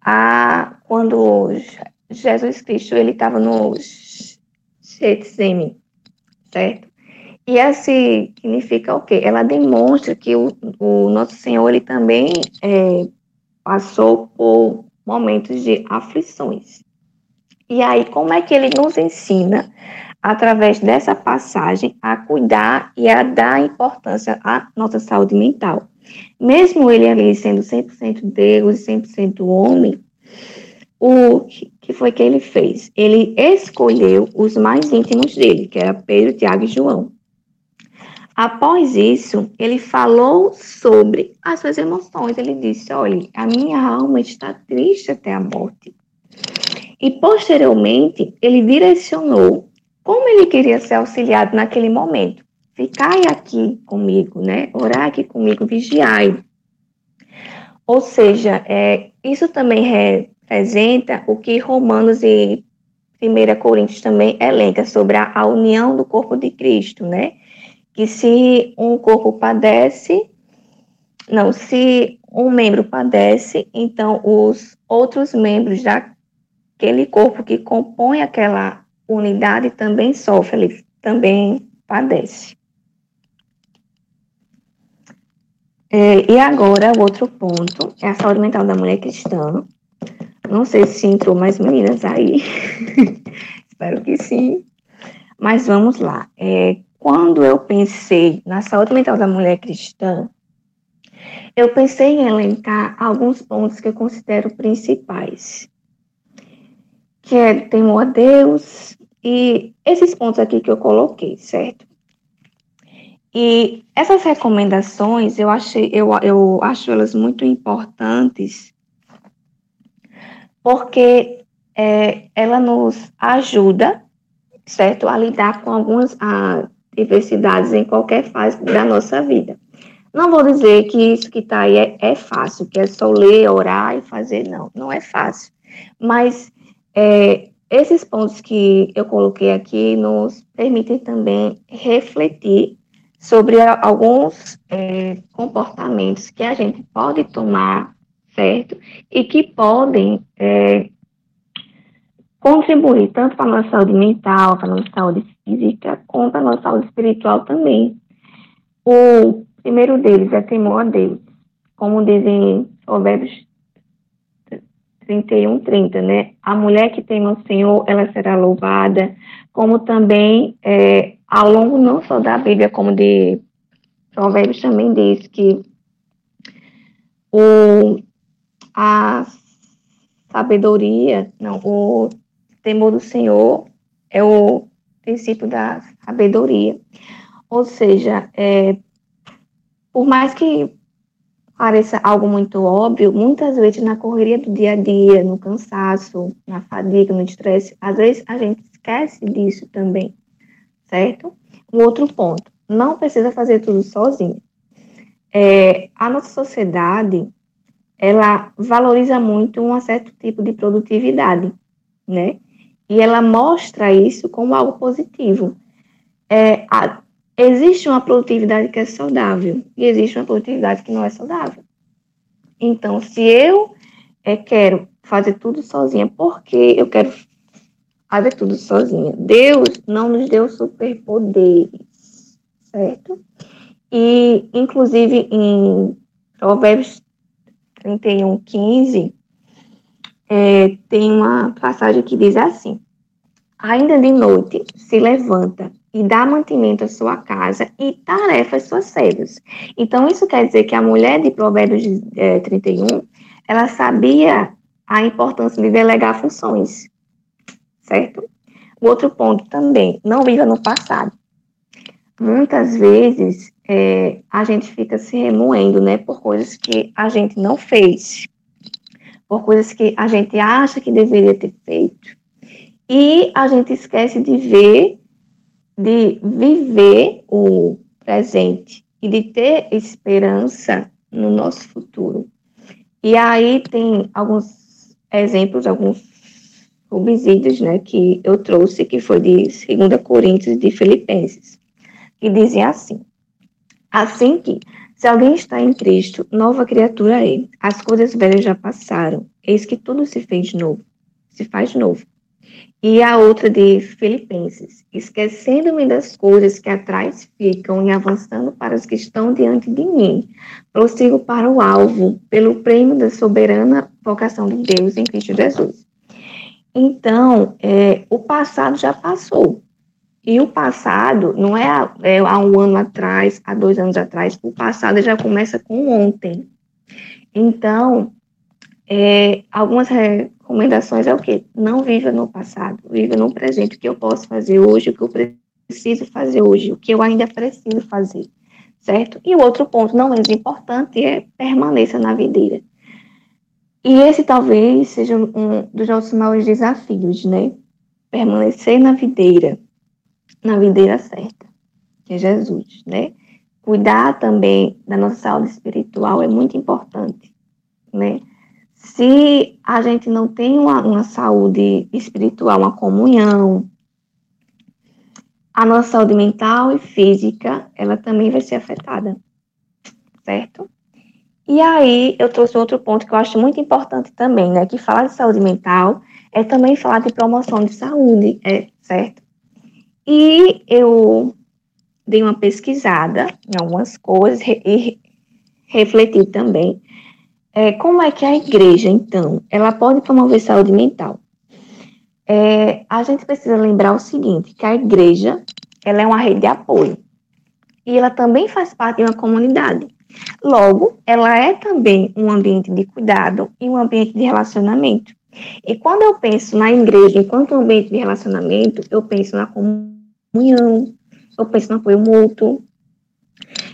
a quando Jesus Cristo ele estava no Getsemane, certo? E assim significa o quê? Ela demonstra que o, o nosso Senhor ele também é, passou por momentos de aflições. E aí, como é que ele nos ensina, através dessa passagem, a cuidar e a dar importância à nossa saúde mental? Mesmo ele ali sendo 100% Deus e 100% homem, o que foi que ele fez? Ele escolheu os mais íntimos dele, que era Pedro, Tiago e João. Após isso, ele falou sobre as suas emoções. Ele disse: Olha, a minha alma está triste até a morte. E posteriormente, ele direcionou como ele queria ser auxiliado naquele momento. Ficai aqui comigo, né? Orar aqui comigo, vigiai. Ou seja, é, isso também representa o que Romanos e 1 Coríntios também elenca sobre a, a união do corpo de Cristo, né? que se um corpo padece, não, se um membro padece, então os outros membros daquele corpo que compõe aquela unidade também sofrem, ele também padece. É, e agora, o outro ponto é a saúde mental da mulher cristã. Não sei se entrou mais meninas aí. Espero que sim. Mas vamos lá. É, quando eu pensei na saúde mental da mulher cristã, eu pensei em elencar alguns pontos que eu considero principais, que é temor a Deus e esses pontos aqui que eu coloquei, certo? E essas recomendações, eu, achei, eu, eu acho elas muito importantes, porque é, ela nos ajuda, certo, a lidar com algumas, a, diversidades em qualquer fase da nossa vida. Não vou dizer que isso que está aí é, é, fácil, que é só ler, orar e fazer, não, não é fácil. Mas é, esses pontos que eu coloquei aqui nos permitem também refletir sobre alguns é, comportamentos que a gente pode tomar, certo? E que podem é, contribuir tanto para a nossa saúde mental, para a nossa saúde física, quanto para a nossa saúde espiritual também. O primeiro deles é temor a Deus, como dizem Provérbios 31, 30, né? A mulher que tem o Senhor, ela será louvada, como também é, ao longo não só da Bíblia, como de Provérbios também diz que o, a sabedoria, não, o temor do Senhor é o princípio da sabedoria. Ou seja, é, por mais que pareça algo muito óbvio, muitas vezes na correria do dia a dia, no cansaço, na fadiga, no estresse, às vezes a gente esquece disso também, certo? Um outro ponto, não precisa fazer tudo sozinho. É, a nossa sociedade, ela valoriza muito um certo tipo de produtividade, né? E ela mostra isso como algo positivo. É, a, existe uma produtividade que é saudável e existe uma produtividade que não é saudável. Então, se eu é, quero fazer tudo sozinha, porque eu quero fazer tudo sozinha? Deus não nos deu superpoderes, certo? E, inclusive, em Provérbios 31, 15, é, tem uma passagem que diz assim: Ainda de noite se levanta e dar mantimento à sua casa e tarefas suas cegas. Então, isso quer dizer que a mulher de Provérbios é, 31, ela sabia a importância de delegar funções, certo? O outro ponto também, não viva no passado. Muitas vezes é, a gente fica se remoendo, né, por coisas que a gente não fez, por coisas que a gente acha que deveria ter feito, e a gente esquece de ver, de viver o presente e de ter esperança no nosso futuro. E aí tem alguns exemplos, alguns subsídios, né, que eu trouxe, que foi de 2 Coríntios de Filipenses, que dizem assim, assim que, se alguém está em Cristo, nova criatura é, as coisas velhas já passaram, eis que tudo se fez novo, se faz novo. E a outra de Filipenses, esquecendo-me das coisas que atrás ficam e avançando para as que estão diante de mim, prossigo para o alvo, pelo prêmio da soberana vocação de Deus em Cristo Jesus. Então, é, o passado já passou. E o passado não é, é há um ano atrás, há dois anos atrás, o passado já começa com ontem. Então, é, algumas recomendações é o quê? Não viva no passado, viva no presente. O que eu posso fazer hoje, o que eu preciso fazer hoje, o que eu ainda preciso fazer, certo? E o outro ponto, não menos importante, é permaneça na videira. E esse talvez seja um dos nossos maiores desafios, né? Permanecer na videira, na videira certa, que é Jesus, né? Cuidar também da nossa saúde espiritual é muito importante, né? Se a gente não tem uma, uma saúde espiritual, uma comunhão, a nossa saúde mental e física, ela também vai ser afetada, certo? E aí, eu trouxe outro ponto que eu acho muito importante também, né? Que falar de saúde mental é também falar de promoção de saúde, é certo? E eu dei uma pesquisada em algumas coisas e refleti também é, como é que a igreja, então, ela pode promover saúde mental? É, a gente precisa lembrar o seguinte, que a igreja, ela é uma rede de apoio. E ela também faz parte de uma comunidade. Logo, ela é também um ambiente de cuidado e um ambiente de relacionamento. E quando eu penso na igreja enquanto ambiente de relacionamento, eu penso na comunhão, eu penso no apoio mútuo,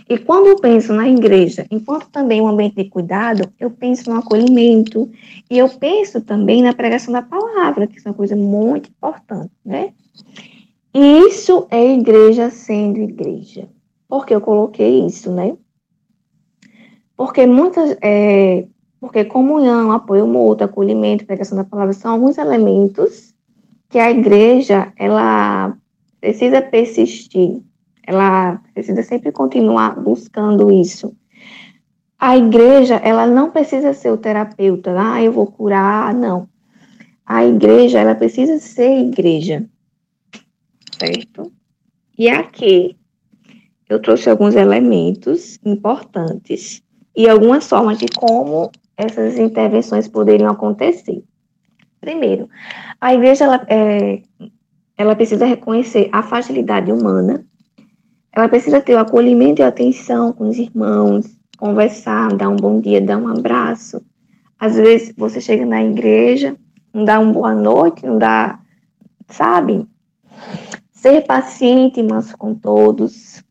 e quando eu penso na igreja, enquanto também um ambiente de cuidado, eu penso no acolhimento e eu penso também na pregação da palavra, que é uma coisa muito importante, né? Isso é igreja sendo igreja. Por que eu coloquei isso, né? Porque muitas, é, porque comunhão, apoio mútuo, acolhimento, pregação da palavra são alguns elementos que a igreja ela precisa persistir ela precisa sempre continuar buscando isso. A igreja, ela não precisa ser o terapeuta, ah, eu vou curar, não. A igreja, ela precisa ser igreja, certo? E aqui, eu trouxe alguns elementos importantes e algumas formas de como essas intervenções poderiam acontecer. Primeiro, a igreja ela, é, ela precisa reconhecer a fragilidade humana ela precisa ter o acolhimento e atenção com os irmãos, conversar, dar um bom dia, dar um abraço. Às vezes você chega na igreja, não dá uma boa noite, não dá, sabe? Ser paciente manso com todos,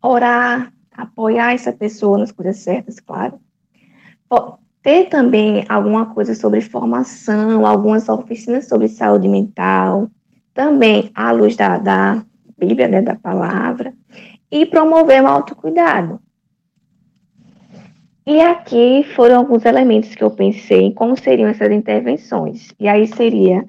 orar, apoiar essa pessoa nas coisas certas, claro. Ter também alguma coisa sobre formação, algumas oficinas sobre saúde mental, também à luz da, da Bíblia, né, da palavra, e promover o autocuidado. E aqui foram alguns elementos que eu pensei em como seriam essas intervenções. E aí seria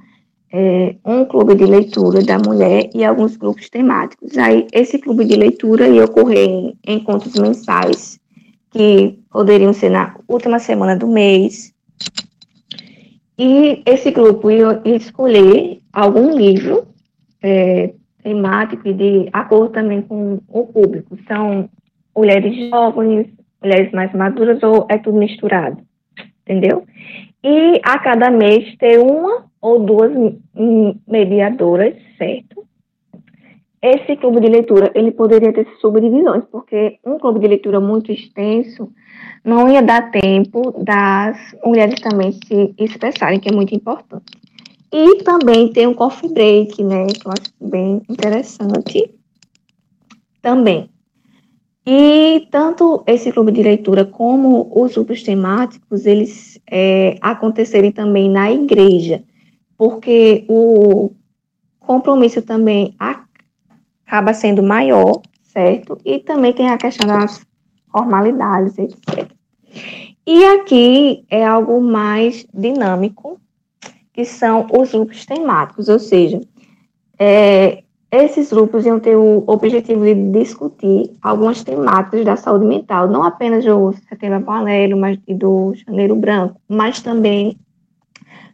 é, um clube de leitura da mulher e alguns grupos temáticos. Aí esse clube de leitura ia ocorrer em encontros mensais, que poderiam ser na última semana do mês. E esse grupo ia escolher algum livro é, temático e de acordo também com o público. São mulheres jovens, mulheres mais maduras ou é tudo misturado, entendeu? E a cada mês ter uma ou duas mediadoras, certo? esse clube de leitura ele poderia ter subdivisões, porque um clube de leitura muito extenso não ia dar tempo das mulheres também se expressarem, que é muito importante. E também tem um coffee break, né, que eu acho bem interessante também. E tanto esse clube de leitura como os grupos temáticos, eles é, acontecerem também na igreja, porque o compromisso também acaba sendo maior, certo? E também tem a questão das formalidades, etc. E aqui é algo mais dinâmico, que são os grupos temáticos, ou seja, é, esses grupos iam ter o objetivo de discutir algumas temáticas da saúde mental, não apenas do Setembro Amarelo mas, e do Janeiro Branco, mas também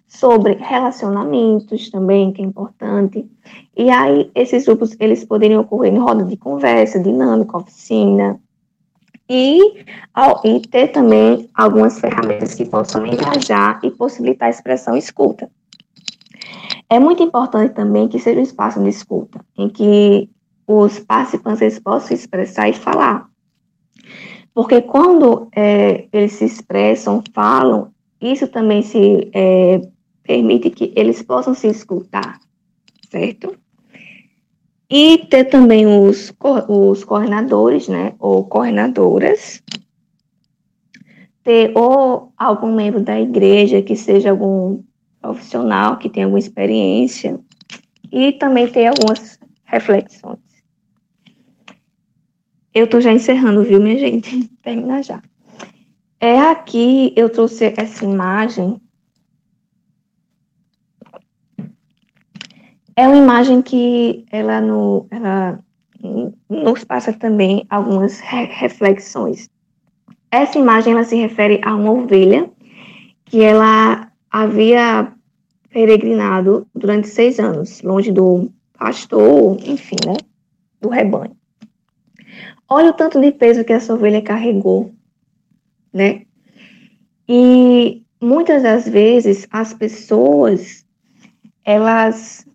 sobre relacionamentos também, que é importante. E aí, esses grupos, eles poderiam ocorrer em roda de conversa, dinâmica, oficina, e, e ter também algumas ferramentas que possam engajar e possibilitar a expressão escuta. É muito importante também que seja um espaço de escuta, em que os participantes possam expressar e falar. Porque quando é, eles se expressam, falam, isso também se é, permite que eles possam se escutar, certo? E ter também os, os coordenadores, né, ou coordenadoras, ter ou algum membro da igreja que seja algum profissional que tenha alguma experiência e também ter algumas reflexões. Eu estou já encerrando, viu, minha gente? Termina já. É aqui eu trouxe essa imagem É uma imagem que ela, no, ela nos passa também algumas re reflexões. Essa imagem ela se refere a uma ovelha que ela havia peregrinado durante seis anos, longe do pastor, enfim, né, do rebanho. Olha o tanto de peso que essa ovelha carregou, né? E muitas das vezes as pessoas elas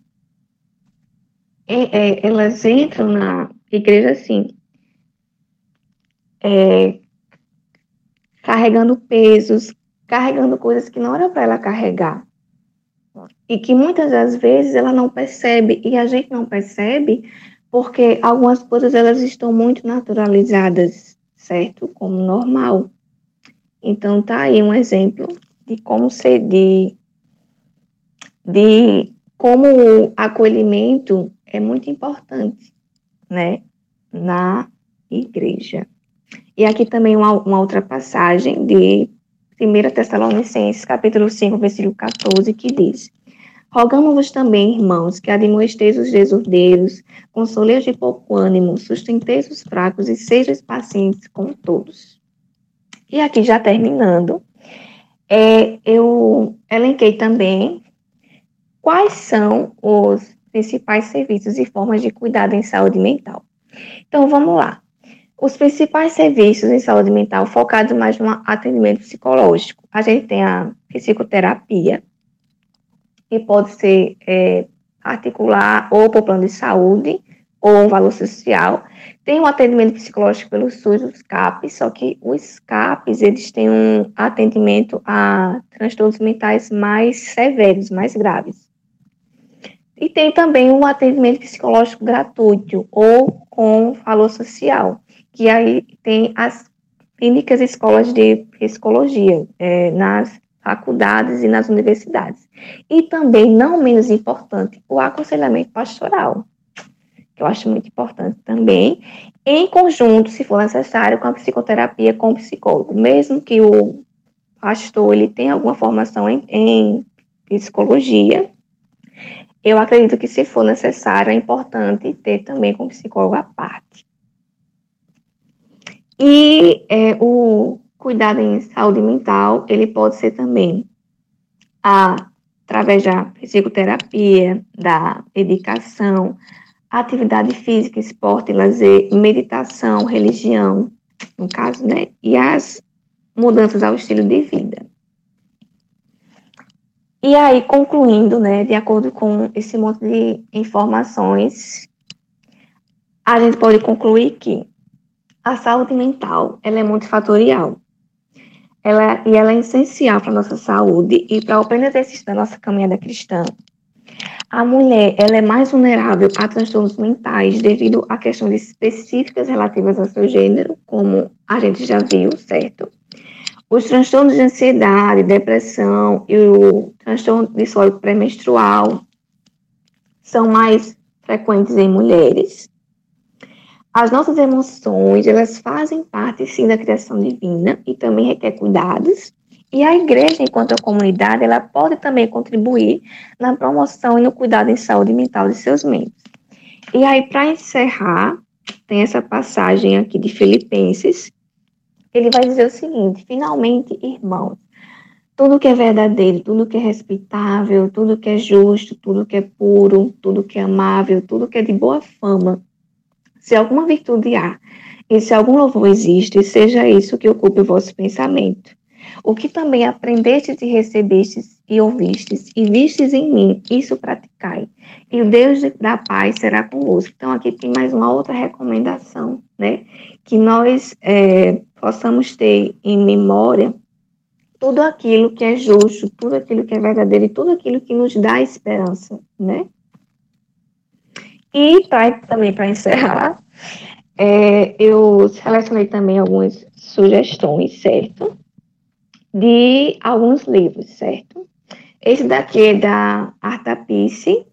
é, é, elas entram na igreja assim, é, carregando pesos, carregando coisas que não era para ela carregar. E que muitas das vezes ela não percebe, e a gente não percebe, porque algumas coisas elas estão muito naturalizadas, certo? Como normal. Então tá aí um exemplo de como ser de, de como o acolhimento é muito importante, né, na igreja. E aqui também uma, uma outra passagem de 1 Tessalonicenses, capítulo 5, versículo 14, que diz: Rogamos-vos também, irmãos, que admoesteis os desordeiros, consoleis de pouco ânimo, sustenteis os fracos e sejais pacientes com todos. E aqui, já terminando, é, eu elenquei também quais são os principais serviços e formas de cuidado em saúde mental. Então, vamos lá. Os principais serviços em saúde mental focados mais no atendimento psicológico. A gente tem a psicoterapia, que pode ser é, articular ou por plano de saúde ou um valor social. Tem um atendimento psicológico pelo SUS, os CAPs, só que os CAPs, eles têm um atendimento a transtornos mentais mais severos, mais graves. E tem também um atendimento psicológico gratuito ou com valor social, que aí tem as clínicas escolas de psicologia é, nas faculdades e nas universidades. E também, não menos importante, o aconselhamento pastoral, que eu acho muito importante também, em conjunto, se for necessário, com a psicoterapia com o psicólogo, mesmo que o pastor ele tenha alguma formação em, em psicologia, eu acredito que, se for necessário, é importante ter também com psicólogo à parte. E é, o cuidado em saúde mental, ele pode ser também a, através da psicoterapia, da medicação, atividade física, esporte, lazer, meditação, religião, no caso, né? E as mudanças ao estilo de vida. E aí, concluindo, né, de acordo com esse monte de informações, a gente pode concluir que a saúde mental ela é multifatorial. Ela, e ela é essencial para a nossa saúde e para o pleno exercício da nossa caminhada cristã. A mulher ela é mais vulnerável a transtornos mentais devido a questões específicas relativas ao seu gênero, como a gente já viu, certo? Os transtornos de ansiedade, depressão e o transtorno de solo pré-menstrual são mais frequentes em mulheres. As nossas emoções, elas fazem parte, sim, da criação divina e também requer cuidados. E a igreja, enquanto a comunidade, ela pode também contribuir na promoção e no cuidado em saúde mental de seus membros. E aí, para encerrar, tem essa passagem aqui de Filipenses, ele vai dizer o seguinte: finalmente, irmãos, tudo que é verdadeiro, tudo que é respeitável, tudo que é justo, tudo que é puro, tudo que é amável, tudo que é de boa fama, se alguma virtude há e se algum louvor existe, seja isso que ocupe o vosso pensamento. O que também aprendestes e recebestes e ouvistes e vistes em mim, isso praticai. E o Deus da paz será convosco. Então, aqui tem mais uma outra recomendação, né? Que nós é, possamos ter em memória tudo aquilo que é justo, tudo aquilo que é verdadeiro e tudo aquilo que nos dá esperança, né? E tá, também para encerrar, é, eu selecionei também algumas sugestões, certo? De alguns livros, certo? Esse daqui é da Arta Pice,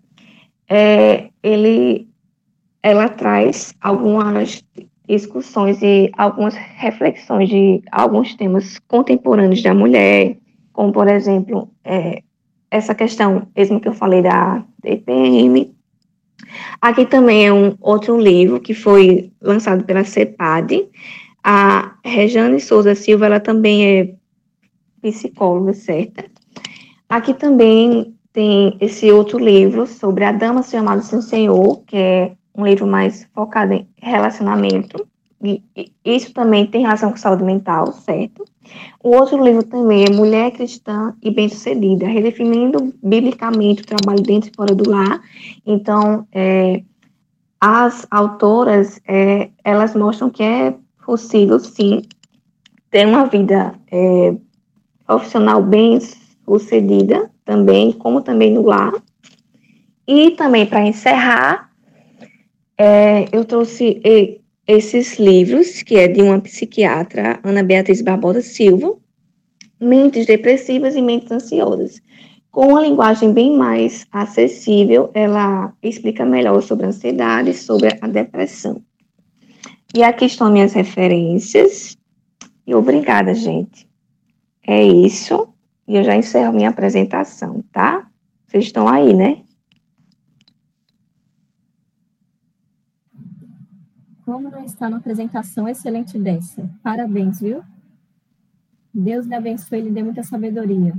é, ele, ela traz algumas discussões e algumas reflexões de alguns temas contemporâneos da mulher, como, por exemplo, é, essa questão, mesmo que eu falei da TPM. Aqui também é um outro livro que foi lançado pela CEPAD. A Rejane Souza Silva, ela também é psicóloga, certa? Aqui também tem esse outro livro sobre a Dama Chamada Senhor, que é um livro mais focado em relacionamento. E isso também tem relação com saúde mental, certo? O outro livro também é Mulher Cristã e Bem-Sucedida, redefinindo biblicamente o trabalho dentro e fora do lar. Então, é, as autoras, é, elas mostram que é possível, sim, ter uma vida é, profissional bem sucedida também, como também no lar. E também, para encerrar, é, eu trouxe esses livros, que é de uma psiquiatra, Ana Beatriz Barbosa Silva, Mentes Depressivas e Mentes Ansiosas. Com uma linguagem bem mais acessível, ela explica melhor sobre a ansiedade, sobre a depressão. E aqui estão minhas referências. E obrigada, gente. É isso. E eu já encerro minha apresentação, tá? Vocês estão aí, né? Como não está numa apresentação excelente dessa? Parabéns, viu? Deus lhe abençoe e lhe dê muita sabedoria.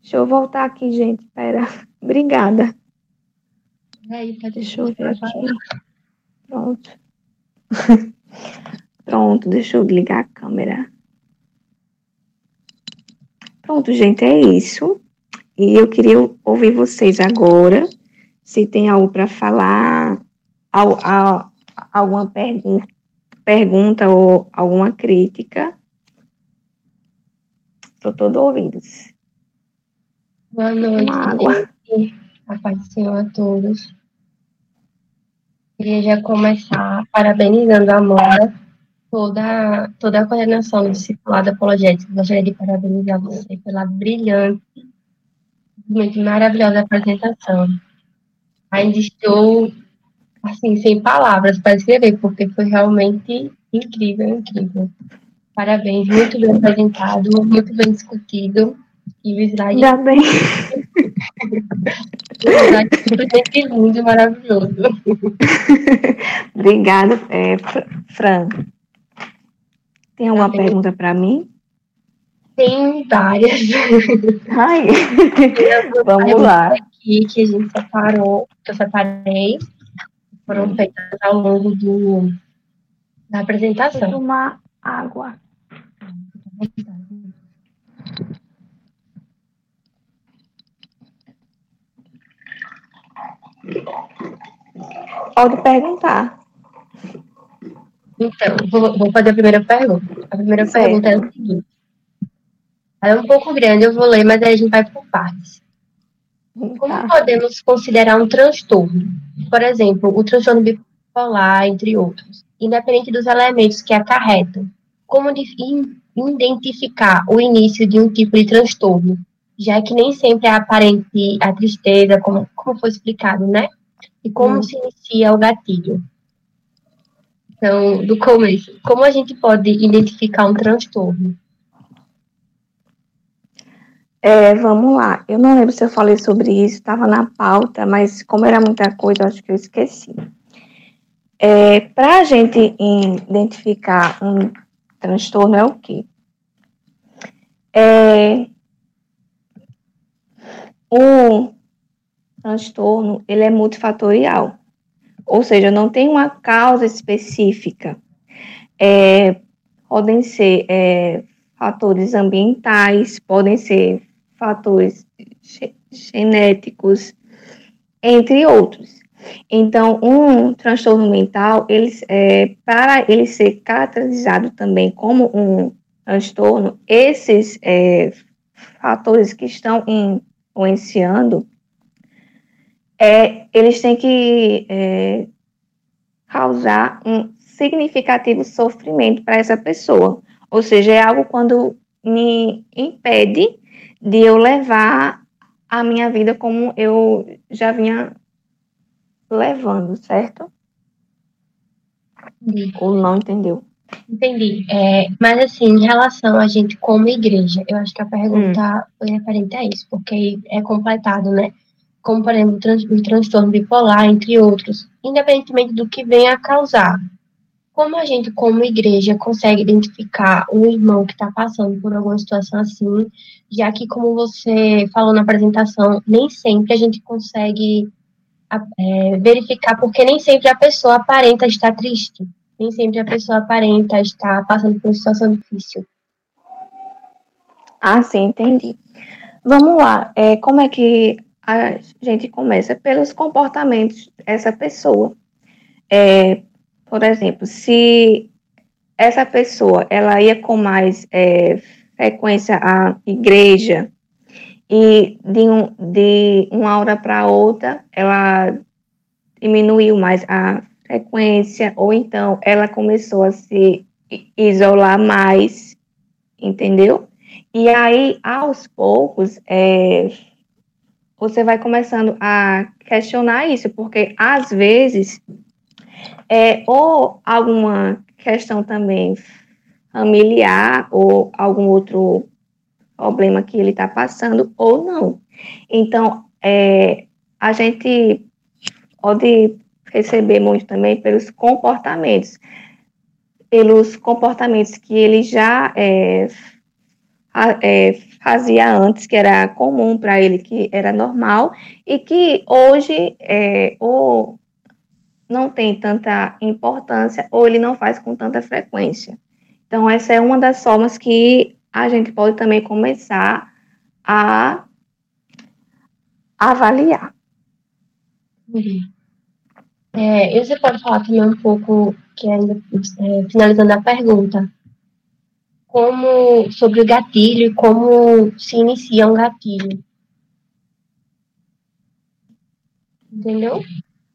Deixa eu voltar aqui, gente. Pera. Obrigada. Aí, pode deixa eu ver aqui. Pronto. Pronto, deixa eu ligar a câmera. Pronto, gente, é isso. E eu queria ouvir vocês agora. Se tem algo para falar, ao, ao, alguma pergunta, pergunta ou alguma crítica. Estou todo ouvidos. Boa noite. Água. A paz do Senhor a todos. Queria já começar parabenizando a Amanda, toda, toda a coordenação do discipulado apologético. Gostaria de parabenizar você pela brilhante, muito maravilhosa apresentação. Ainda estou assim, sem palavras para escrever, porque foi realmente incrível, incrível. Parabéns, muito bem apresentado, muito bem discutido. E o slide. Já bem. o slide simplesmente lindo e maravilhoso. Obrigada, é, Fran. Tem alguma tá pergunta para mim? Tem várias. Ai, vamos lá. Aqui que a gente separou, que eu separei foram feitas ao longo do, da apresentação. Vou tomar água. Pode perguntar. Então, vou, vou fazer a primeira pergunta. A primeira certo. pergunta é o seguinte. Ela é um pouco grande, eu vou ler, mas aí a gente vai por partes. Como tá. podemos considerar um transtorno? Por exemplo, o transtorno bipolar, entre outros, independente dos elementos que acarretam. Como identificar o início de um tipo de transtorno? Já que nem sempre é aparente a tristeza, como, como foi explicado, né? E como hum. se inicia o gatilho? Então, do começo, como a gente pode identificar um transtorno? É, vamos lá. Eu não lembro se eu falei sobre isso, estava na pauta, mas como era muita coisa, acho que eu esqueci. É, Para a gente identificar um transtorno é o quê? É, o transtorno ele é multifatorial, ou seja, não tem uma causa específica. É, podem ser é, fatores ambientais, podem ser fatores genéticos, entre outros. Então, um transtorno mental, ele, é, para ele ser caracterizado também como um transtorno, esses é, fatores que estão influenciando, é, eles têm que é, causar um significativo sofrimento para essa pessoa. Ou seja, é algo quando me impede de eu levar a minha vida como eu já vinha levando, certo? Entendi. Ou não entendeu? Entendi. É, mas assim, em relação a gente como igreja, eu acho que a pergunta hum. foi referente a isso, porque é completado, né? Como, por exemplo, o, trans, o transtorno bipolar, entre outros, independentemente do que venha a causar. Como a gente, como igreja, consegue identificar um irmão que está passando por alguma situação assim, já que, como você falou na apresentação, nem sempre a gente consegue é, verificar, porque nem sempre a pessoa aparenta estar triste, nem sempre a pessoa aparenta estar passando por uma situação difícil. Ah, sim, entendi. Vamos lá, é, como é que a gente começa? Pelos comportamentos dessa pessoa. É, por exemplo, se essa pessoa ela ia com mais é, frequência à igreja e de, um, de uma hora para outra ela diminuiu mais a frequência ou então ela começou a se isolar mais, entendeu? E aí, aos poucos, é, você vai começando a questionar isso, porque às vezes é, ou alguma questão também familiar ou algum outro problema que ele está passando ou não. Então, é, a gente pode receber muito também pelos comportamentos, pelos comportamentos que ele já é, é, fazia antes, que era comum para ele, que era normal, e que hoje, é, ou não tem tanta importância ou ele não faz com tanta frequência. Então, essa é uma das formas que a gente pode também começar a avaliar. Uhum. É, e você pode falar também um pouco, que ainda é, finalizando a pergunta, como sobre o gatilho e como se inicia um gatilho. Entendeu?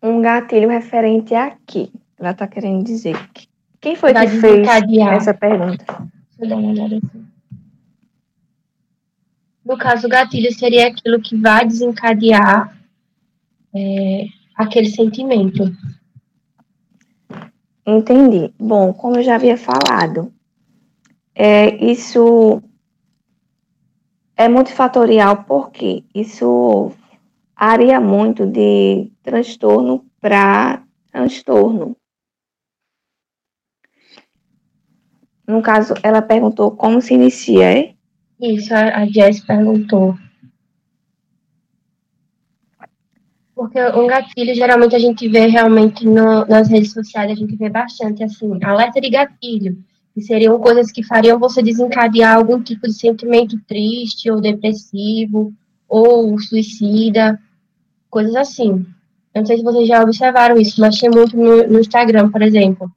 Um gatilho referente aqui. Ela está querendo dizer. Quem foi que fez essa pergunta? Deixa eu dar uma olhada aqui. No caso, o gatilho seria aquilo que vai desencadear é, aquele sentimento. Entendi. Bom, como eu já havia falado, é, isso é multifatorial porque isso varia muito de transtorno para transtorno. No caso, ela perguntou como se inicia, é? Isso, a Jess perguntou. Porque um gatilho, geralmente a gente vê realmente no, nas redes sociais, a gente vê bastante assim, alerta de gatilho, que seriam coisas que fariam você desencadear algum tipo de sentimento triste ou depressivo, ou suicida, coisas assim. não sei se vocês já observaram isso, mas tem muito no, no Instagram, por exemplo.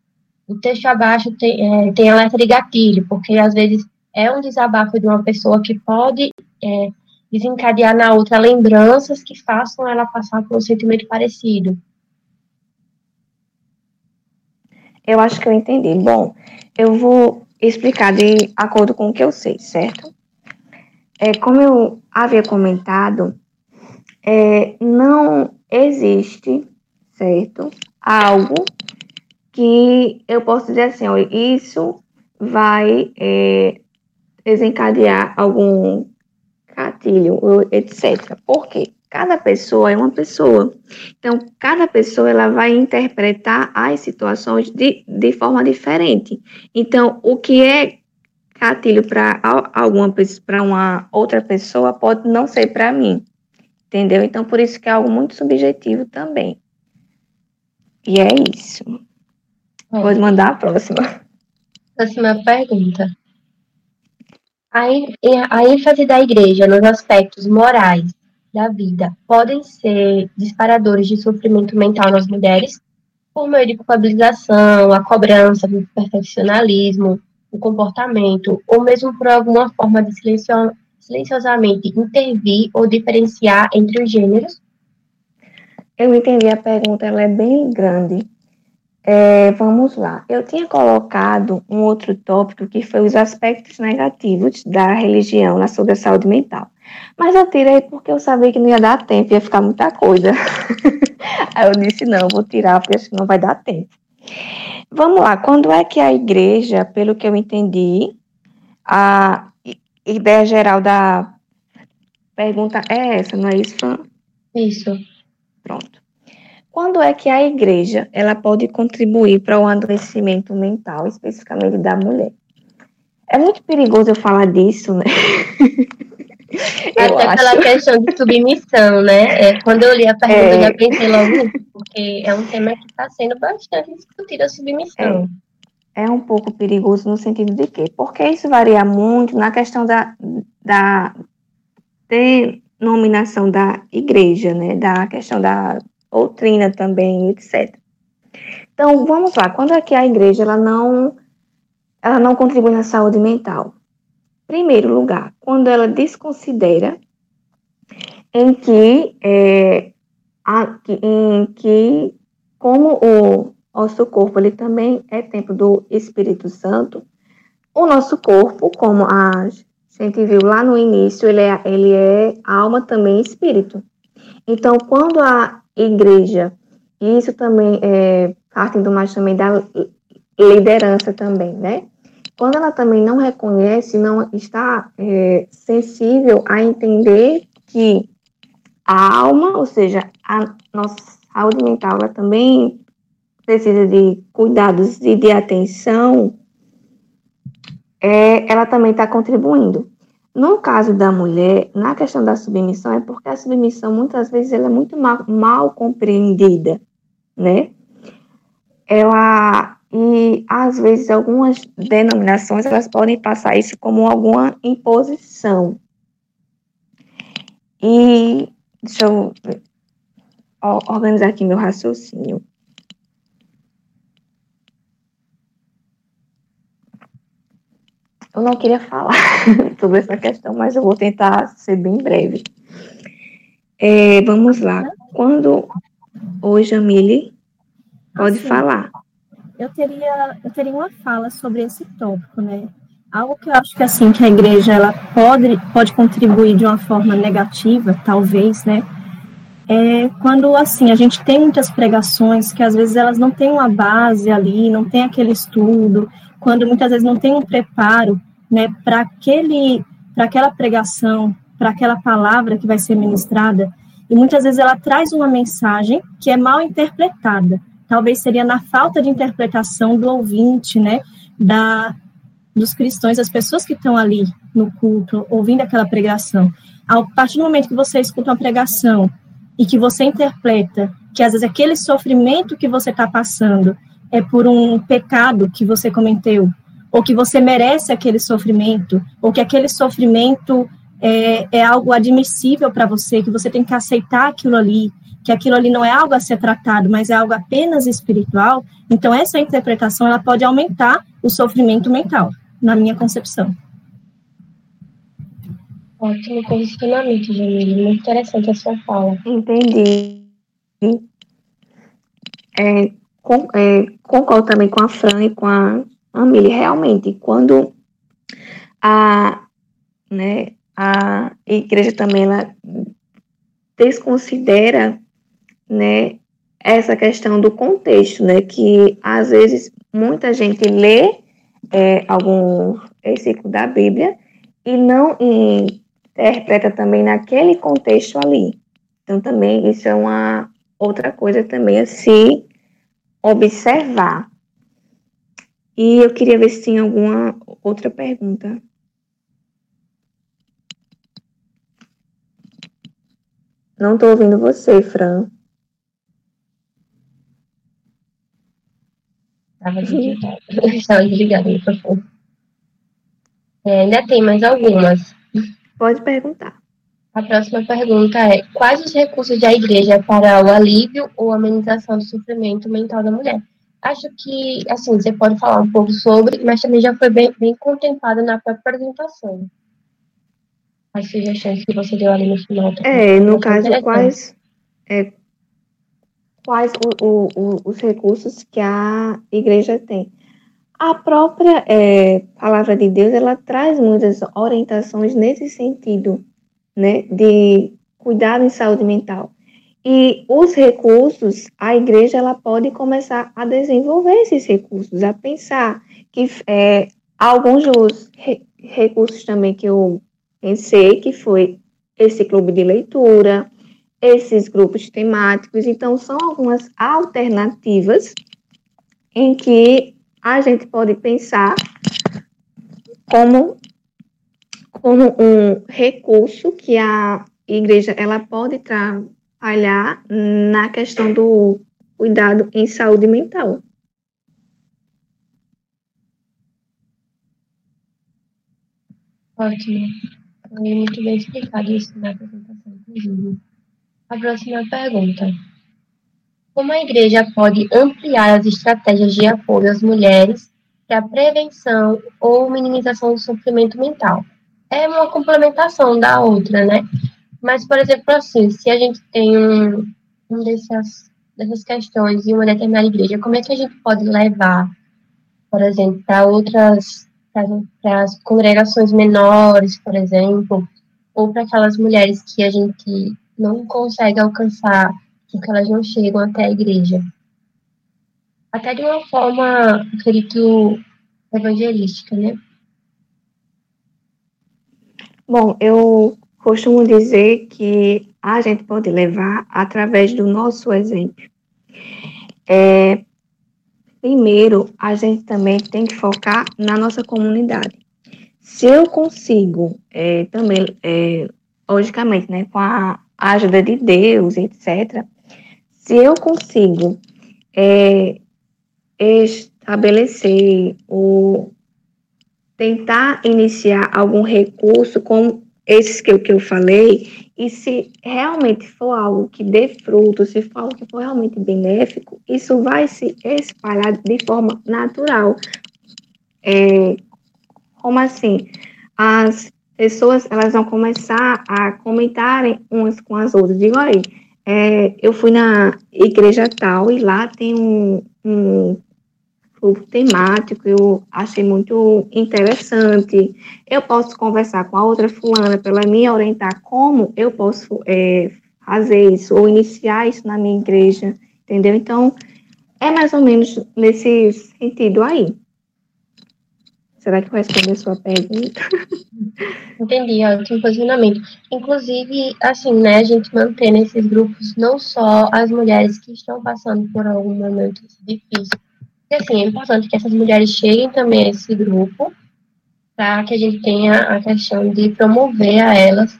O texto abaixo tem, é, tem alerta de gatilho, porque às vezes é um desabafo de uma pessoa que pode é, desencadear na outra lembranças que façam ela passar por um sentimento parecido. Eu acho que eu entendi. Bom, eu vou explicar de acordo com o que eu sei, certo? É, como eu havia comentado, é, não existe, certo? Algo que eu posso dizer assim, ó, isso vai é, desencadear algum gatilho, etc. Por quê? Cada pessoa é uma pessoa. Então, cada pessoa ela vai interpretar as situações de, de forma diferente. Então, o que é gatilho para alguma para uma outra pessoa pode não ser para mim. Entendeu? Então, por isso que é algo muito subjetivo também. E é isso. É. Pode mandar a próxima. Próxima pergunta. A, a ênfase da igreja nos aspectos morais da vida podem ser disparadores de sofrimento mental nas mulheres por meio de culpabilização, a cobrança, o perfeccionalismo, o comportamento, ou mesmo por alguma forma de silenciosamente intervir ou diferenciar entre os gêneros? Eu entendi a pergunta, ela é bem grande. É, vamos lá. Eu tinha colocado um outro tópico que foi os aspectos negativos da religião na sobre a saúde mental. Mas eu tirei porque eu sabia que não ia dar tempo, ia ficar muita coisa. Aí eu disse, não, vou tirar porque acho que não vai dar tempo. Vamos lá, quando é que a igreja, pelo que eu entendi, a ideia geral da pergunta é essa, não é isso, Fran? Isso. Pronto. Quando é que a igreja ela pode contribuir para o adoecimento mental, especificamente da mulher? É muito perigoso eu falar disso, né? Até pela questão de submissão, né? É, quando eu li a pergunta, é... eu já pensei logo nisso, porque é um tema que está sendo bastante discutido, a submissão. É. é. um pouco perigoso no sentido de quê? Porque isso varia muito na questão da, da denominação da igreja, né? Da questão da doutrina também, etc. Então, vamos lá, quando é que a igreja ela não, ela não contribui na saúde mental? Primeiro lugar, quando ela desconsidera em que, é, a, em que como o nosso corpo ele também é templo do Espírito Santo, o nosso corpo, como a gente viu lá no início, ele é, ele é alma também espírito. Então, quando a igreja. E isso também é parte do mais também da liderança também, né? Quando ela também não reconhece, não está é, sensível a entender que a alma, ou seja, a nossa saúde mental, ela também precisa de cuidados e de atenção, é, ela também está contribuindo. No caso da mulher, na questão da submissão, é porque a submissão muitas vezes ela é muito mal, mal compreendida, né? Ela e às vezes algumas denominações elas podem passar isso como alguma imposição. E deixa eu organizar aqui meu raciocínio. Eu não queria falar sobre essa questão, mas eu vou tentar ser bem breve. É, vamos lá. Quando. Oi, Jamile, pode falar. Eu teria, eu teria uma fala sobre esse tópico, né? Algo que eu acho que assim que a igreja ela pode, pode contribuir de uma forma negativa, talvez, né? É quando assim a gente tem muitas pregações que às vezes elas não têm uma base ali, não tem aquele estudo, quando muitas vezes não tem um preparo né, para aquele para aquela pregação, para aquela palavra que vai ser ministrada, e muitas vezes ela traz uma mensagem que é mal interpretada. Talvez seria na falta de interpretação do ouvinte, né, da dos cristãos, as pessoas que estão ali no culto, ouvindo aquela pregação. A partir do momento que você escuta uma pregação e que você interpreta que às vezes aquele sofrimento que você está passando é por um pecado que você cometeu, ou que você merece aquele sofrimento, ou que aquele sofrimento é, é algo admissível para você, que você tem que aceitar aquilo ali, que aquilo ali não é algo a ser tratado, mas é algo apenas espiritual, então essa interpretação ela pode aumentar o sofrimento mental, na minha concepção. Ótimo posicionamento, Jamile. Muito interessante a sua fala. Entendi. É, com, é, concordo também com a Fran e com a Amelie. Realmente, quando a, né, a igreja também ela desconsidera né, essa questão do contexto, né, que às vezes muita gente lê é, algum versículo da Bíblia e não interpreta também naquele contexto ali. Então, também isso é uma outra coisa também a se observar. E eu queria ver se tinha alguma outra pergunta. Não estou ouvindo você, Fran. Estava desligado. Estava desligado o microfone. É, ainda tem mais algumas. Pode perguntar. A próxima pergunta é: quais os recursos da igreja para o alívio ou amenização do sofrimento mental da mulher? Acho que, assim, você pode falar um pouco sobre, mas também já foi bem, bem contemplado na própria apresentação. As sugestões que você deu ali no final. É, no caso, quais, é, quais o, o, os recursos que a igreja tem? A própria é, palavra de Deus, ela traz muitas orientações nesse sentido, né, de cuidado em saúde mental. E os recursos, a igreja ela pode começar a desenvolver esses recursos, a pensar que é, alguns dos re recursos também que eu pensei, que foi esse clube de leitura, esses grupos temáticos. Então, são algumas alternativas em que a gente pode pensar como, como um recurso que a igreja ela pode tra falhar na questão do cuidado em saúde mental. Ótimo. Foi muito bem explicado isso na apresentação, inclusive. A próxima pergunta. Como a igreja pode ampliar as estratégias de apoio às mulheres para a prevenção ou minimização do sofrimento mental? É uma complementação da outra, né? Mas, por exemplo, assim, se a gente tem um, um dessas, dessas questões em uma determinada igreja, como é que a gente pode levar, por exemplo, para outras, para as congregações menores, por exemplo, ou para aquelas mulheres que a gente não consegue alcançar, porque elas não chegam até a igreja? Até de uma forma, acredito, evangelística, né? Bom, eu costumo dizer que a gente pode levar através do nosso exemplo. É, primeiro, a gente também tem que focar na nossa comunidade. Se eu consigo, é, também, é, logicamente, né, com a ajuda de Deus, etc., se eu consigo é, estabelecer ou tentar iniciar algum recurso como esses que eu, que eu falei, e se realmente for algo que dê fruto, se for algo que for realmente benéfico, isso vai se espalhar de forma natural. É, como assim? As pessoas elas vão começar a comentarem umas com as outras. Digo aí, é, eu fui na igreja tal e lá tem um, um grupo temático, eu achei muito interessante. Eu posso conversar com a outra fulana para ela me orientar como eu posso é, fazer isso ou iniciar isso na minha igreja, entendeu? Então, é mais ou menos nesse sentido aí. Será que eu respondi a sua pergunta? Entendi, ótimo posicionamento. Inclusive, assim, né, a gente mantém nesses grupos não só as mulheres que estão passando por algum momento difícil, porque, assim, é importante que essas mulheres cheguem também a esse grupo, para que a gente tenha a questão de promover a elas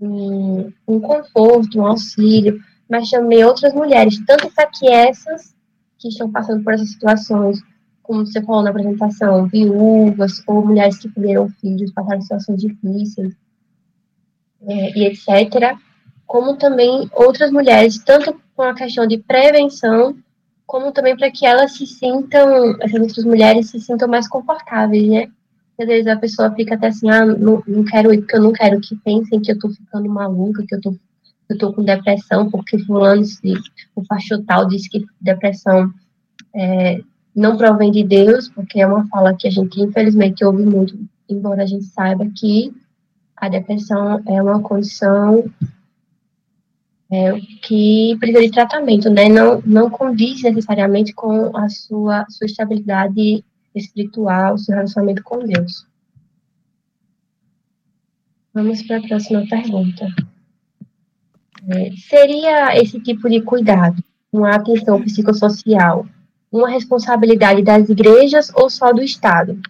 um, um conforto, um auxílio, mas também outras mulheres, tanto para que essas que estão passando por essas situações, como você falou na apresentação, viúvas ou mulheres que perderam filhos, passaram situações difíceis, é, e etc., como também outras mulheres, tanto com a questão de prevenção, como também para que elas se sintam, essas outras mulheres se sintam mais confortáveis, né? Às vezes a pessoa fica até assim, ah, não, não quero ir porque eu não quero que pensem que eu tô ficando maluca, que eu tô, eu tô com depressão, porque fulano, o pastor tal disse que depressão é, não provém de Deus, porque é uma fala que a gente infelizmente ouve muito, embora a gente saiba que a depressão é uma condição é, que precisa de tratamento, né? Não, não condiz necessariamente com a sua, sua estabilidade espiritual, seu relacionamento com Deus. Vamos para a próxima pergunta. É, seria esse tipo de cuidado, uma atenção psicossocial, uma responsabilidade das igrejas ou só do Estado?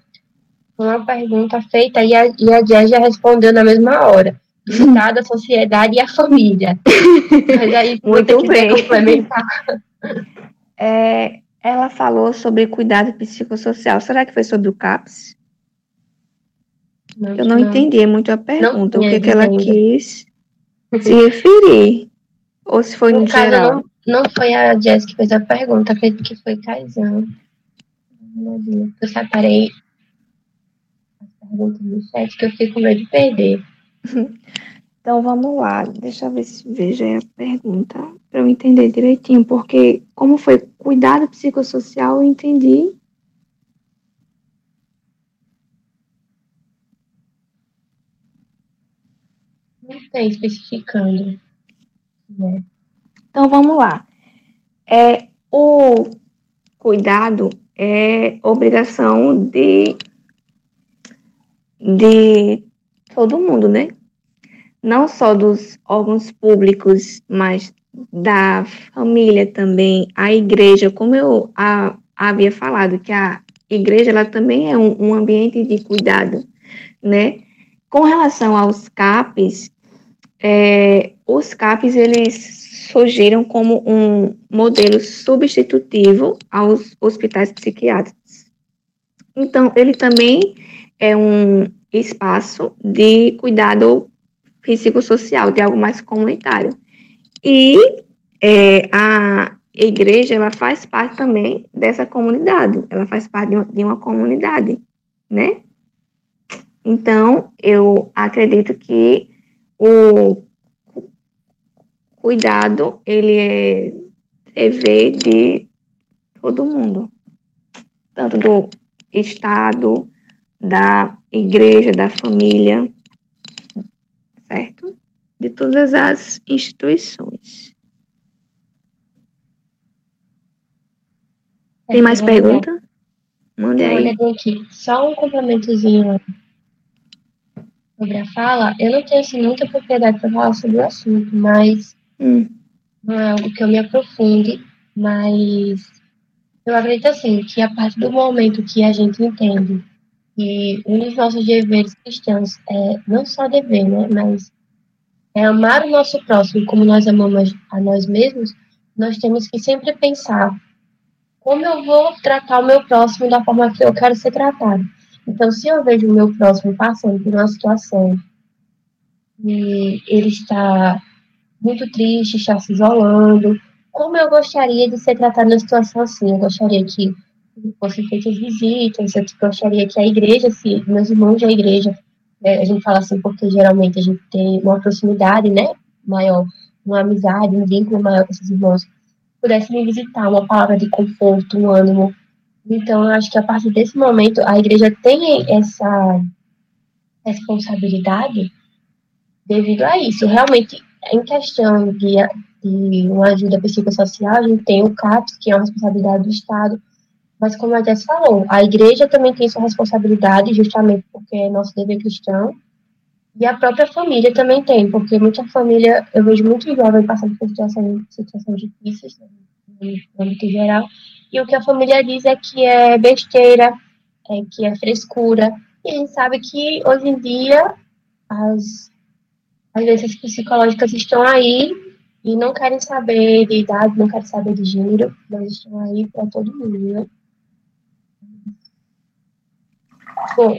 Uma pergunta feita e a, e a Jess já respondeu na mesma hora. Estado, a sociedade e a família. Mas aí Muito bem. complementar. É, ela falou sobre cuidado psicossocial. Será que foi sobre o CAPS? Não, Eu não, não, entendi muito a pergunta, o que, que ela ainda. quis se referir. Ou se foi no, no geral. Não, não foi a Jess que fez a pergunta, acredito que foi Caizão. Eu separei as perguntas do chat que eu fico com medo de perder. Então vamos lá, deixa eu ver se veja a pergunta para eu entender direitinho, porque como foi cuidado psicossocial, eu entendi. Não tem especificando. Né? Então vamos lá. É, o cuidado é obrigação de, de todo mundo, né? Não só dos órgãos públicos, mas da família também, a igreja, como eu a, havia falado, que a igreja ela também é um, um ambiente de cuidado, né? Com relação aos CAPs, é, os CAPs eles surgiram como um modelo substitutivo aos hospitais psiquiátricos. Então, ele também é um espaço de cuidado psicossocial, de algo mais comunitário. E é, a igreja, ela faz parte também dessa comunidade, ela faz parte de uma, de uma comunidade, né? Então, eu acredito que o cuidado, ele é dever de todo mundo, tanto do Estado, da igreja, da família, certo? De todas as instituições. Tem mais pergunta? Mande aí. Aqui. Só um complementozinho sobre a fala. Eu não tenho assim, muita propriedade para falar sobre o assunto, mas Hum. Não é algo que eu me aprofunde, mas eu acredito assim que a partir do momento que a gente entende que um dos nossos deveres cristãos é não só dever, né, mas é amar o nosso próximo como nós amamos a nós mesmos, nós temos que sempre pensar como eu vou tratar o meu próximo da forma que eu quero ser tratado. Então, se eu vejo o meu próximo passando por uma situação e ele está muito triste, está se isolando. Como eu gostaria de ser tratada numa situação assim? Eu gostaria que fossem feitas visitas, eu gostaria que a igreja, se meus irmãos da igreja, né, a gente fala assim porque geralmente a gente tem uma proximidade, né, maior, uma amizade, um vínculo maior com esses irmãos, pudessem me visitar, uma palavra de conforto, um ânimo. Então, eu acho que a partir desse momento, a igreja tem essa responsabilidade devido a isso. Realmente, em questão de, de uma ajuda psicossocial, a gente tem o CAPS, que é uma responsabilidade do Estado, mas como a Jess falou, a igreja também tem sua responsabilidade, justamente porque é nosso dever cristão, e a própria família também tem, porque muita família, eu vejo muitos jovens passando por situações, situações difíceis, né, no âmbito geral, e o que a família diz é que é besteira, é que é frescura, e a gente sabe que hoje em dia as as doenças psicológicas estão aí e não querem saber de idade, não querem saber de gênero, mas estão aí para todo mundo, né? Bom,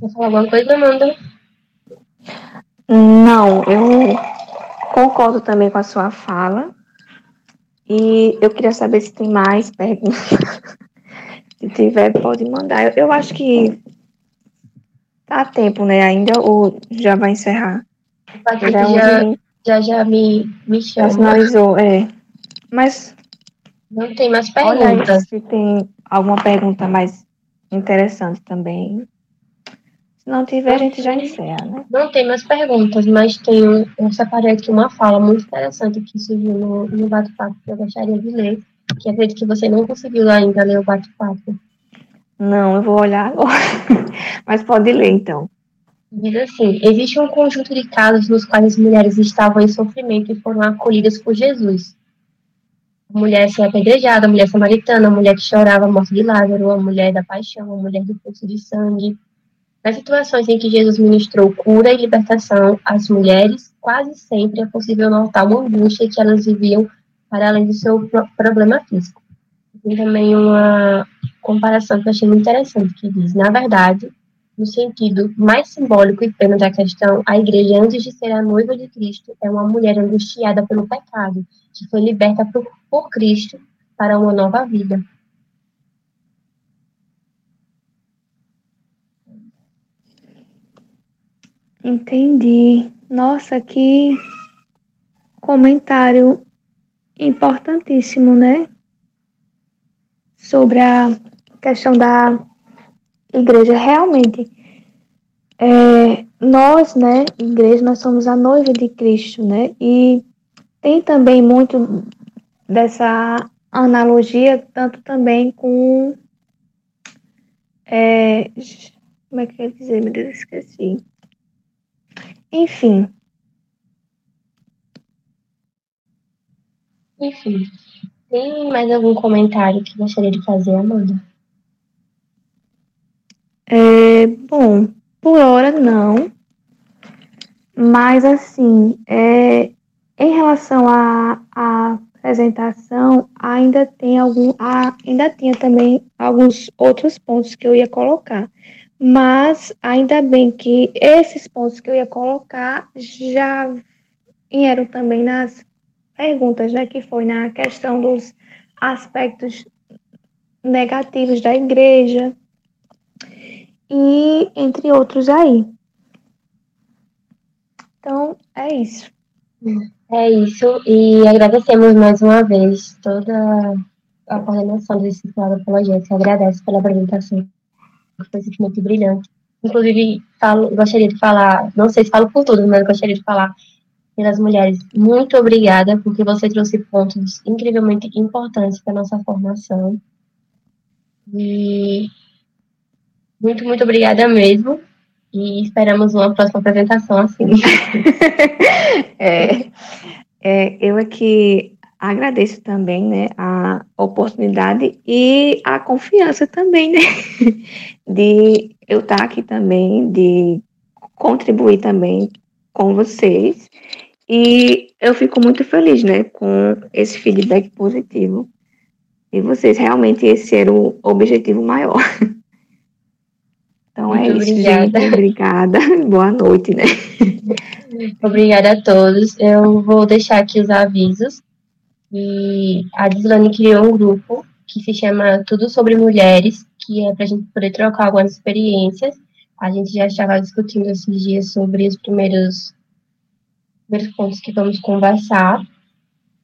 quer falar alguma coisa, Amanda? Não, eu concordo também com a sua fala. E eu queria saber se tem mais perguntas. se tiver, pode mandar. Eu, eu acho que tá a tempo, né? Ainda ou já vai encerrar? Já, já, já, já me, me chama. Personalizou, é. Mas. Não tem mais perguntas. Olha se tem alguma pergunta mais interessante também. Se não tiver, a gente já encerra, né? Não tem mais perguntas, mas tem, eu separei aqui uma fala muito interessante que surgiu no, no bate-papo que eu gostaria de ler, que acredito que você não conseguiu ainda ler o bate-papo. Não, eu vou olhar agora. mas pode ler, então. Diz assim: existe um conjunto de casos nos quais as mulheres estavam em sofrimento e foram acolhidas por Jesus. Mulher ser apedrejada, a mulher samaritana, a mulher que chorava a morte de Lázaro, a mulher da paixão, a mulher do fluxo de sangue, nas situações em que Jesus ministrou cura e libertação às mulheres, quase sempre é possível notar uma angústia que elas viviam para além do seu problema físico. Tem também uma comparação que eu achei muito interessante, que diz, na verdade, no sentido mais simbólico e pleno da questão, a igreja, antes de ser a noiva de Cristo, é uma mulher angustiada pelo pecado, que foi liberta por, por Cristo para uma nova vida. Entendi. Nossa, que comentário importantíssimo, né? Sobre a questão da igreja. Realmente, é, nós, né, igreja, nós somos a noiva de Cristo, né? E tem também muito dessa analogia, tanto também com. É, como é que eu ia dizer? Meu Deus, esqueci enfim. Enfim. Tem mais algum comentário que gostaria de fazer, Amanda? É, bom, por hora não. Mas assim, é, em relação à, apresentação, ainda tem algum, ainda tinha também alguns outros pontos que eu ia colocar. Mas ainda bem que esses pontos que eu ia colocar já vieram também nas perguntas, né, que foi na questão dos aspectos negativos da igreja e entre outros aí. Então, é isso. É isso, e agradecemos mais uma vez toda a coordenação desse plano apologético. Agradece pela apresentação foi simplesmente brilhante. Inclusive, falo, gostaria de falar, não sei se falo por todos, mas gostaria de falar pelas mulheres. Muito obrigada, porque você trouxe pontos incrivelmente importantes para a nossa formação. E muito, muito obrigada mesmo. E esperamos uma próxima apresentação assim. é, é, eu aqui agradeço também, né, a oportunidade e a confiança também, né, de eu estar aqui também, de contribuir também com vocês. E eu fico muito feliz, né, com esse feedback positivo. E vocês, realmente, esse era o objetivo maior. Então é muito é isso, obrigada. gente. Obrigada. Boa noite, né? Obrigada a todos. Eu vou deixar aqui os avisos e a Dislane criou um grupo que se chama Tudo Sobre Mulheres, que é para a gente poder trocar algumas experiências. A gente já estava discutindo esses dias sobre os primeiros, primeiros pontos que vamos conversar.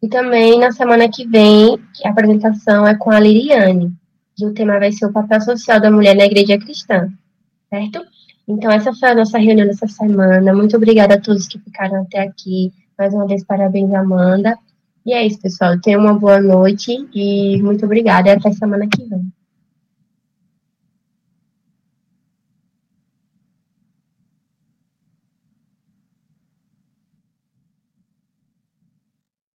E também na semana que vem, a apresentação é com a Liriane. E o tema vai ser o papel social da mulher na igreja cristã, certo? Então, essa foi a nossa reunião dessa semana. Muito obrigada a todos que ficaram até aqui. Mais uma vez, parabéns, Amanda. E é isso, pessoal. Tenham uma boa noite e muito obrigada. E até semana que vem.